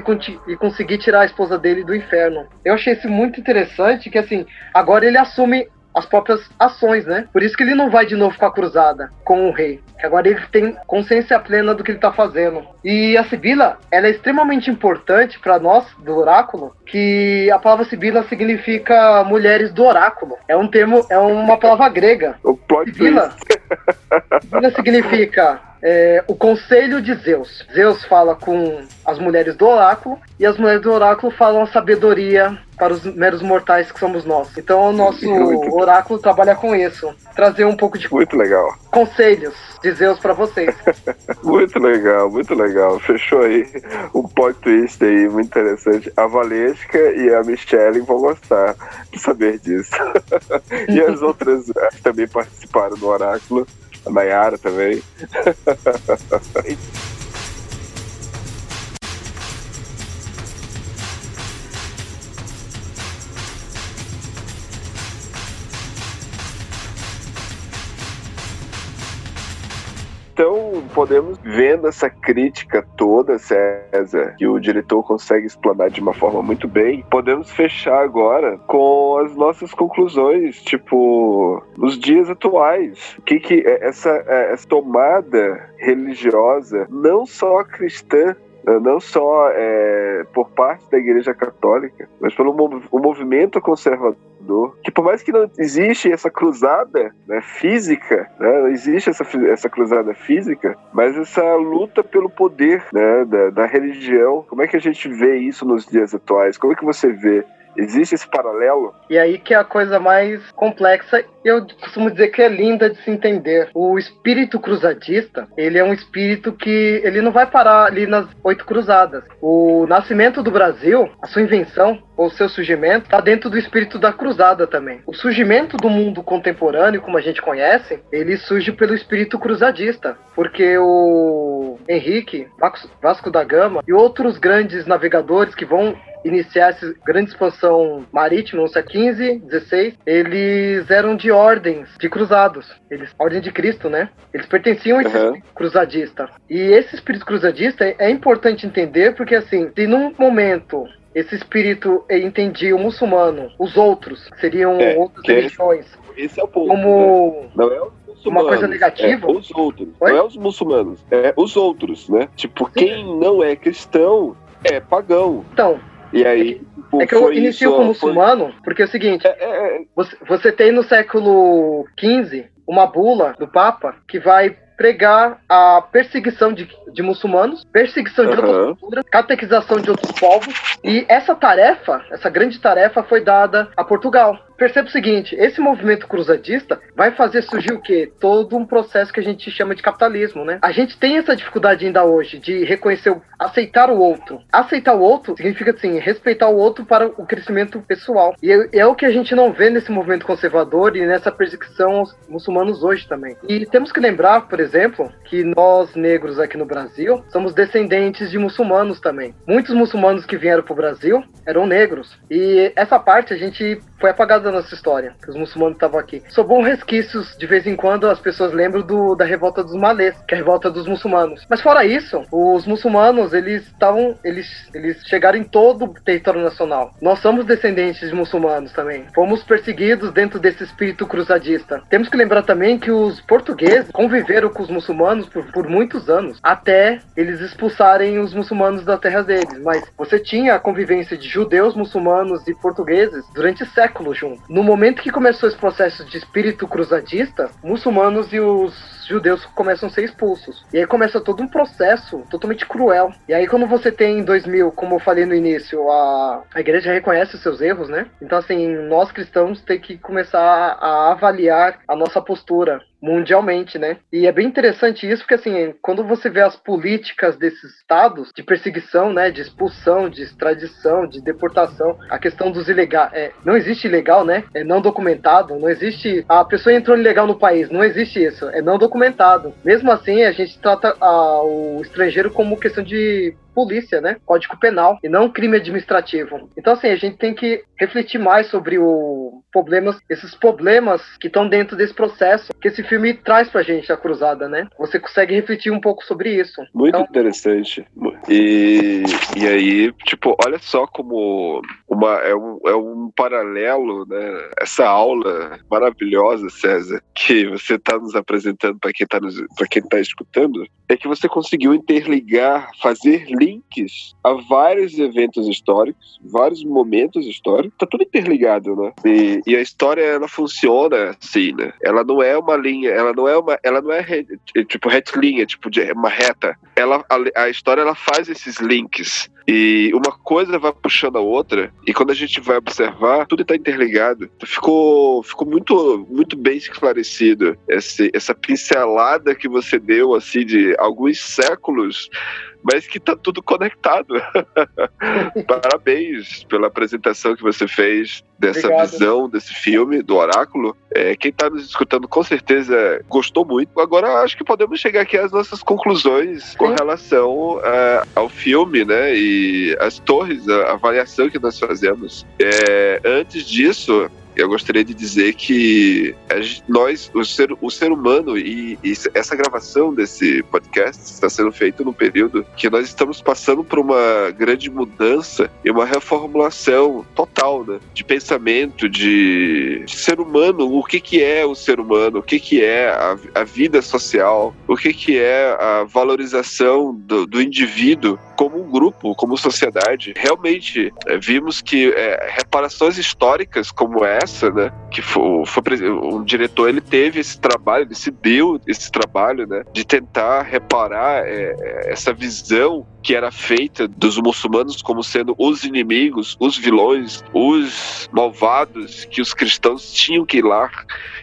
e, conseguir tirar a esposa dele do inferno. Eu achei isso muito interessante, que assim, agora ele assume as próprias ações, né? Por isso que ele não vai de novo com a cruzada com o rei. Que agora ele tem consciência plena do que ele tá fazendo. E a Sibila, ela é extremamente importante para nós do oráculo, que a palavra Sibila significa mulheres do oráculo. É um termo, é uma palavra grega. O plot Sibila, Sibila significa é, o conselho de Zeus. Zeus fala com as mulheres do oráculo e as mulheres do oráculo falam a sabedoria para os meros mortais que somos nós. Então o nosso oráculo trabalha com isso, trazer um pouco de muito legal conselhos de Zeus para vocês. muito legal, muito legal. Fechou aí um plot twist aí muito interessante. A Valesca e a Michelle vão gostar de saber disso. e as outras também participaram do oráculo a Nayara também. Então, podemos, vendo essa crítica toda, César, que o diretor consegue explanar de uma forma muito bem, podemos fechar agora com as nossas conclusões, tipo, nos dias atuais. O que que é essa, é, essa tomada religiosa, não só cristã, não só é, por parte da Igreja Católica, mas pelo mov movimento conservador que por mais que não existe essa cruzada né, física, né, não existe essa, essa cruzada física, mas essa luta pelo poder né, da, da religião, como é que a gente vê isso nos dias atuais? Como é que você vê Existe esse paralelo? E aí que é a coisa mais complexa eu costumo dizer que é linda de se entender. O espírito cruzadista, ele é um espírito que ele não vai parar ali nas oito cruzadas. O nascimento do Brasil, a sua invenção, ou seu surgimento, está dentro do espírito da cruzada também. O surgimento do mundo contemporâneo, como a gente conhece, ele surge pelo espírito cruzadista, porque o Henrique Vasco da Gama e outros grandes navegadores que vão iniciar essa grande expansão marítima no século XV, XVI, eles eram de ordens de cruzados. Eles, ordem de Cristo, né? Eles pertenciam a esse uhum. espírito cruzadista. E esse espírito cruzadista é, é importante entender porque, assim, se num momento esse espírito entendia o muçulmano, os outros, seriam é, outras é religiões. Esse é o ponto. Como. Né? Não é o uma coisa negativa? É os outros. Oi? Não é os muçulmanos, é os outros, né? Tipo, Sim. quem não é cristão é pagão. Então, e aí. Tipo, é que eu inicio isso, como muçulmano, foi... porque é o seguinte: é, é, é... Você, você tem no século XV uma bula do Papa que vai pregar a perseguição de, de muçulmanos, perseguição de uhum. outras culturas, catequização de outros povos. E essa tarefa, essa grande tarefa, foi dada a Portugal. Perceba o seguinte: esse movimento cruzadista vai fazer surgir o quê? Todo um processo que a gente chama de capitalismo, né? A gente tem essa dificuldade ainda hoje de reconhecer, aceitar o outro. Aceitar o outro significa, assim, respeitar o outro para o crescimento pessoal. E é, é o que a gente não vê nesse movimento conservador e nessa perseguição aos muçulmanos hoje também. E temos que lembrar, por exemplo, que nós negros aqui no Brasil somos descendentes de muçulmanos também. Muitos muçulmanos que vieram para o Brasil eram negros. E essa parte a gente foi apagada da nossa história, que os muçulmanos estavam aqui. Sobrou resquícios, de vez em quando as pessoas lembram do, da revolta dos malês, que é a revolta dos muçulmanos. Mas fora isso, os muçulmanos, eles estavam, eles, eles chegaram em todo o território nacional. Nós somos descendentes de muçulmanos também. Fomos perseguidos dentro desse espírito cruzadista. Temos que lembrar também que os portugueses conviveram com os muçulmanos por, por muitos anos, até eles expulsarem os muçulmanos das terras deles. Mas você tinha a convivência de judeus, muçulmanos e portugueses durante séculos séculos junto. No momento que começou esse processo de espírito cruzadista, muçulmanos e os judeus começam a ser expulsos. E aí começa todo um processo totalmente cruel. E aí quando você tem em 2000, como eu falei no início, a, a igreja reconhece os seus erros, né? Então assim, nós cristãos tem que começar a avaliar a nossa postura mundialmente, né? E é bem interessante isso, porque assim, quando você vê as políticas desses estados de perseguição, né, de expulsão, de extradição, de deportação, a questão dos ilegais, é, não existe ilegal, né? É não documentado, não existe a pessoa entrou ilegal no país, não existe isso, é não documentado. Mesmo assim, a gente trata a, o estrangeiro como questão de polícia, né? Código penal e não crime administrativo. Então, assim, a gente tem que refletir mais sobre o problemas, esses problemas que estão dentro desse processo que esse filme traz pra gente a cruzada, né? Você consegue refletir um pouco sobre isso. Muito então... interessante. E, e aí, tipo, olha só como uma, é, um, é um paralelo, né? Essa aula maravilhosa, César, que você está nos apresentando para quem está tá escutando, é que você conseguiu interligar, fazer links a vários eventos históricos, vários momentos históricos, tá tudo interligado, né? E, e, a história ela funciona assim, né? Ela não é uma linha, ela não é uma, ela não é re, tipo retilínea, tipo de uma reta. Ela a, a história ela faz esses links e uma coisa vai puxando a outra, e quando a gente vai observar, tudo está interligado. Ficou, ficou muito, muito bem esclarecido esse, essa pincelada que você deu assim de alguns séculos mas que tá tudo conectado. Parabéns pela apresentação que você fez dessa Obrigado. visão desse filme, do Oráculo. É, quem está nos escutando com certeza gostou muito. Agora acho que podemos chegar aqui às nossas conclusões Sim. com relação uh, ao filme, né? E as torres, a avaliação que nós fazemos. É, antes disso, eu gostaria de dizer que nós, o ser, o ser humano, e, e, essa gravação desse podcast está sendo feita num período que nós estamos passando por uma grande mudança e uma reformulação total né, de pensamento, de, de, ser humano, o que, que é o ser humano, o que, que é a, a vida social, o que, que é a valorização do, do indivíduo como um grupo, como sociedade. Realmente, é, vimos que é, reparações históricas como essa essa, né? Que foi, foi o diretor ele teve esse trabalho, ele se deu esse trabalho, né? De tentar reparar é, é, essa visão que era feita dos muçulmanos como sendo os inimigos, os vilões, os malvados que os cristãos tinham que ir lá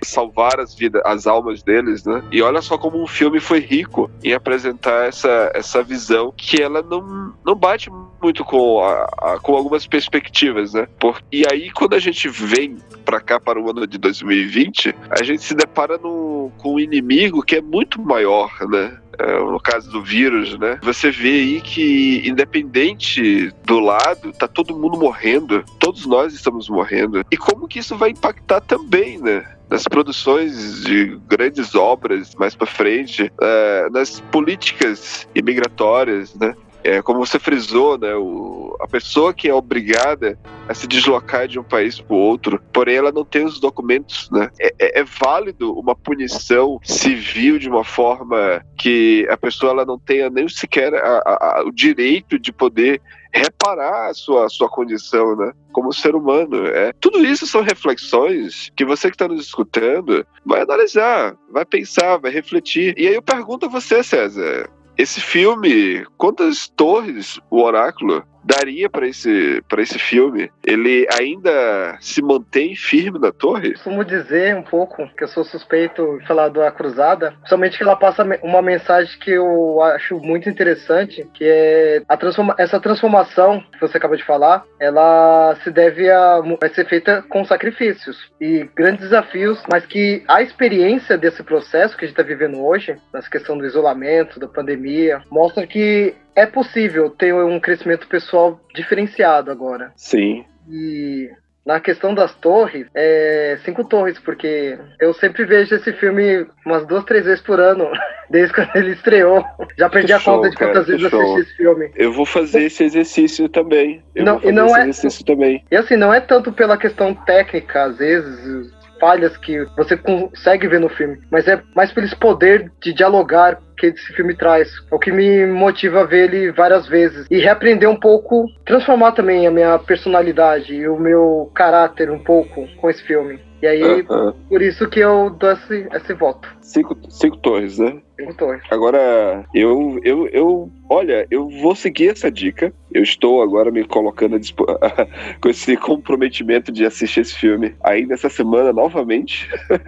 salvar as vidas, as almas deles, né? E olha só como um filme foi rico em apresentar essa, essa visão que ela não, não bate muito com, a, a, com algumas perspectivas, né? Por, e aí quando a gente vem para cá para o ano de 2020, a gente se depara no, com um inimigo que é muito maior, né? É, no caso do vírus, né? Você vê aí que, independente do lado, tá todo mundo morrendo. Todos nós estamos morrendo. E como que isso vai impactar também, né? nas produções de grandes obras mais para frente, é, nas políticas imigratórias, né? É, como você frisou, né, o, a pessoa que é obrigada a se deslocar de um país para o outro, porém ela não tem os documentos, né? É, é, é, válido uma punição civil de uma forma que a pessoa ela não tenha nem sequer a, a, o direito de poder reparar a sua, a sua condição, né? Como ser humano. É. Tudo isso são reflexões que você que está nos escutando vai analisar, vai pensar, vai refletir. E aí eu pergunto a você, César, esse filme, quantas torres o Oráculo daria para esse, esse filme? Ele ainda se mantém firme na torre? Costumo dizer um pouco que eu sou suspeito de falar da Cruzada, somente que ela passa uma mensagem que eu acho muito interessante, que é a transforma essa transformação que você acabou de falar, ela se deve a vai ser feita com sacrifícios e grandes desafios, mas que a experiência desse processo que a gente está vivendo hoje, nessa questão do isolamento, da pandemia, mostra que é possível ter um crescimento pessoal diferenciado agora. Sim. E na questão das torres, é cinco torres, porque eu sempre vejo esse filme umas duas, três vezes por ano, desde quando ele estreou. Já perdi que a show, conta de quantas cara, vezes eu assisti esse filme. Eu vou fazer esse exercício também. Eu não, e não é, exercício também. E assim, não é tanto pela questão técnica, às vezes, falhas que você consegue ver no filme, mas é mais pelo poder de dialogar que esse filme traz. É o que me motiva a ver ele várias vezes. E reaprender um pouco, transformar também a minha personalidade e o meu caráter um pouco com esse filme. E aí, uh -huh. por isso que eu dou esse, esse voto. Cinco, cinco torres, né? Cinco torres. Agora, eu, eu, eu, olha, eu vou seguir essa dica. Eu estou agora me colocando com esse comprometimento de assistir esse filme ainda essa semana novamente,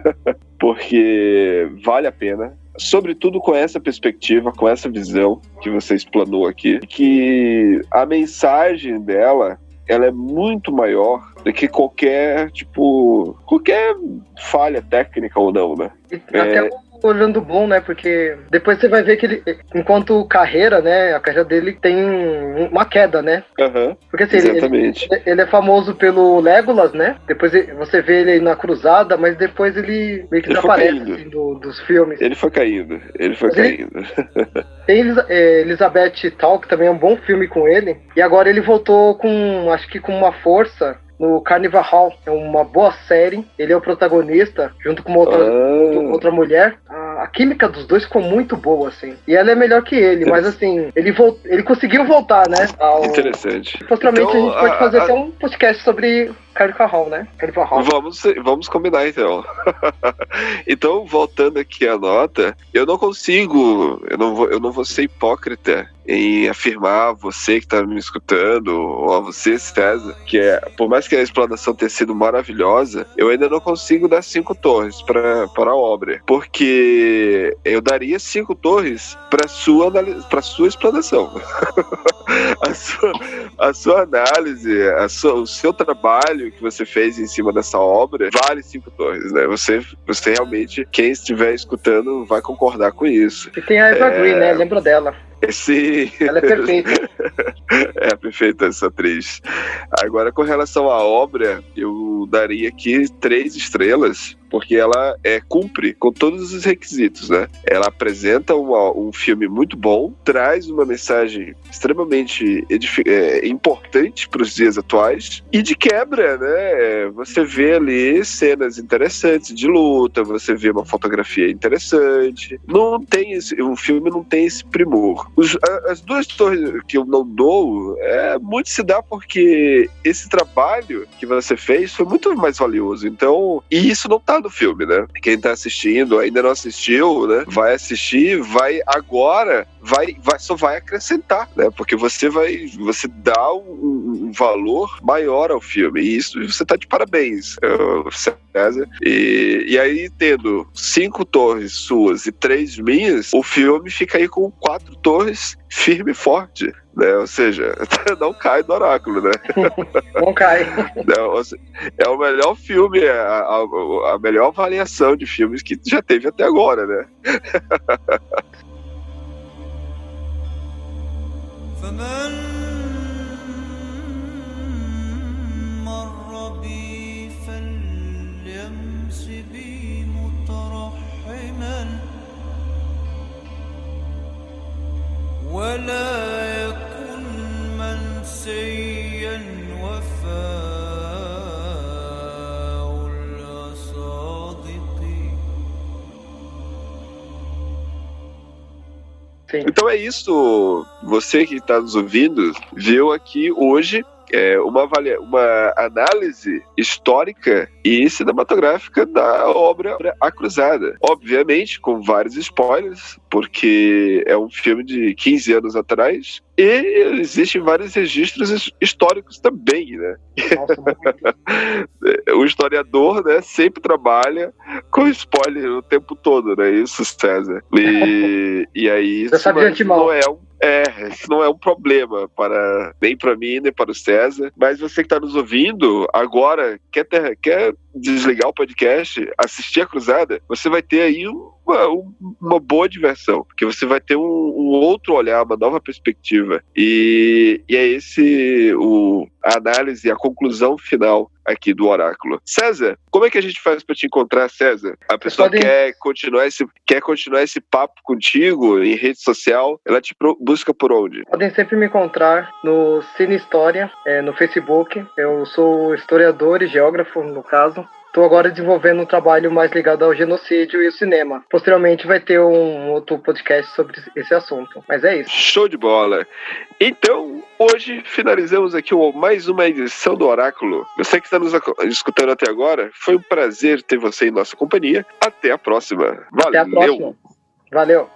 porque vale a pena sobretudo com essa perspectiva, com essa visão que você explanou aqui, que a mensagem dela ela é muito maior do que qualquer, tipo, qualquer falha técnica ou não, né? Até é... Orlando Bloom, né? Porque depois você vai ver que ele, enquanto carreira, né? A carreira dele tem uma queda, né? Aham. Porque assim, Exatamente. ele, ele é famoso pelo Legolas, né? Depois ele- você vê ele na Cruzada, mas depois ele meio que Ele desaparece assim, do- dos filmes. Ele foi caindo. Ele foi Mas ele- caindo. Tem Elis- é, Elizabeth Tal, que também é um bom filme com ele. E agora ele voltou com, acho que com uma força no Carnival Hall. É uma boa série. Ele é o protagonista, junto com uma outra, Ah, outra mulher. A, a química dos dois ficou muito boa, assim. E ela é melhor que ele, mas assim, ele, vol ele conseguiu voltar, né? Ao... interessante. Posteriormente Então, a gente pode a- fazer a- até um podcast sobre Carnival Hall, né? Carnival Hall. Vamos, vamos combinar então. então, voltando aqui à nota, eu não consigo, eu não vou, eu não vou ser hipócrita em afirmar você que está me escutando, ou a você, César, que é, por mais que a explanação tenha sido maravilhosa, eu ainda não consigo dar cinco torres para a obra, porque eu daria cinco torres para sua para sua explanação. a, sua, a sua análise, a sua, o seu trabalho que você fez em cima dessa obra vale cinco torres, né? Você, você realmente, quem estiver escutando, vai concordar com isso. E tem a Eva É. Green, né? Lembra dela. Esse Ela é perfeita. é perfeita essa atriz. Agora, com relação à obra, eu daria aqui três estrelas, porque ela é, cumpre com todos os requisitos, né? Ela apresenta uma- um filme muito bom, traz uma mensagem extremamente é, importante para os dias atuais e de quebra, né? Você vê ali cenas interessantes de luta, você vê uma fotografia interessante. Não tem esse, o filme não tem esse primor. Os- as duas torres que eu não dou, é muito se dá porque esse trabalho que você fez foi muito mais valioso. Então, e isso não tá no filme, né? Quem tá assistindo, ainda não assistiu, né? Vai assistir, vai agora, vai, vai só vai acrescentar, né? Porque você vai, você dá um valor maior ao filme. E isso você tá de parabéns, eh, César. E, e aí, tendo cinco torres suas e três minhas, o filme fica aí com quatro torres firme e forte. Né? Ou seja, não cai do oráculo, né? Não cai. Não, se- é o melhor filme, a, a- a melhor avaliação de filmes que já teve até agora, né? ولا يكن منسيا وفاء الأصادق Sim. Então é isso. Você que está nos ouvindo viu aqui hoje é, uma, avalia- uma análise histórica e cinematográfica da obra A Cruzada. Obviamente, com vários spoilers, porque é um filme de 15 anos atrás. E existem vários registros his- históricos também, né? O historiador, né, sempre trabalha com spoiler o tempo todo, né? Isso, César. E, e aí isso não é um é, isso não é um problema para nem para mim nem para o César. Mas você que está nos ouvindo agora quer ter- quer desligar o podcast, assistir a Cruzada, você vai ter aí um- uma boa diversão, porque você vai ter um, um outro olhar, uma nova perspectiva. E, e é esse o a análise, a conclusão final aqui do oráculo. César, como é que a gente faz para te encontrar, César? A pessoa podem- quer continuar esse quer continuar esse papo contigo em rede social, ela te pro- busca por onde? Podem sempre me encontrar no Cine História, é, no Facebook. Eu sou historiador e geógrafo, no caso. Estou agora desenvolvendo um trabalho mais ligado ao genocídio e o cinema. Posteriormente vai ter um outro podcast sobre esse assunto. Mas é isso. Show de bola. Então, hoje finalizamos aqui mais uma edição do Oráculo. Você que está nos escutando até agora, foi um prazer ter você em nossa companhia. Até a próxima. Até Valeu. a próxima. Valeu.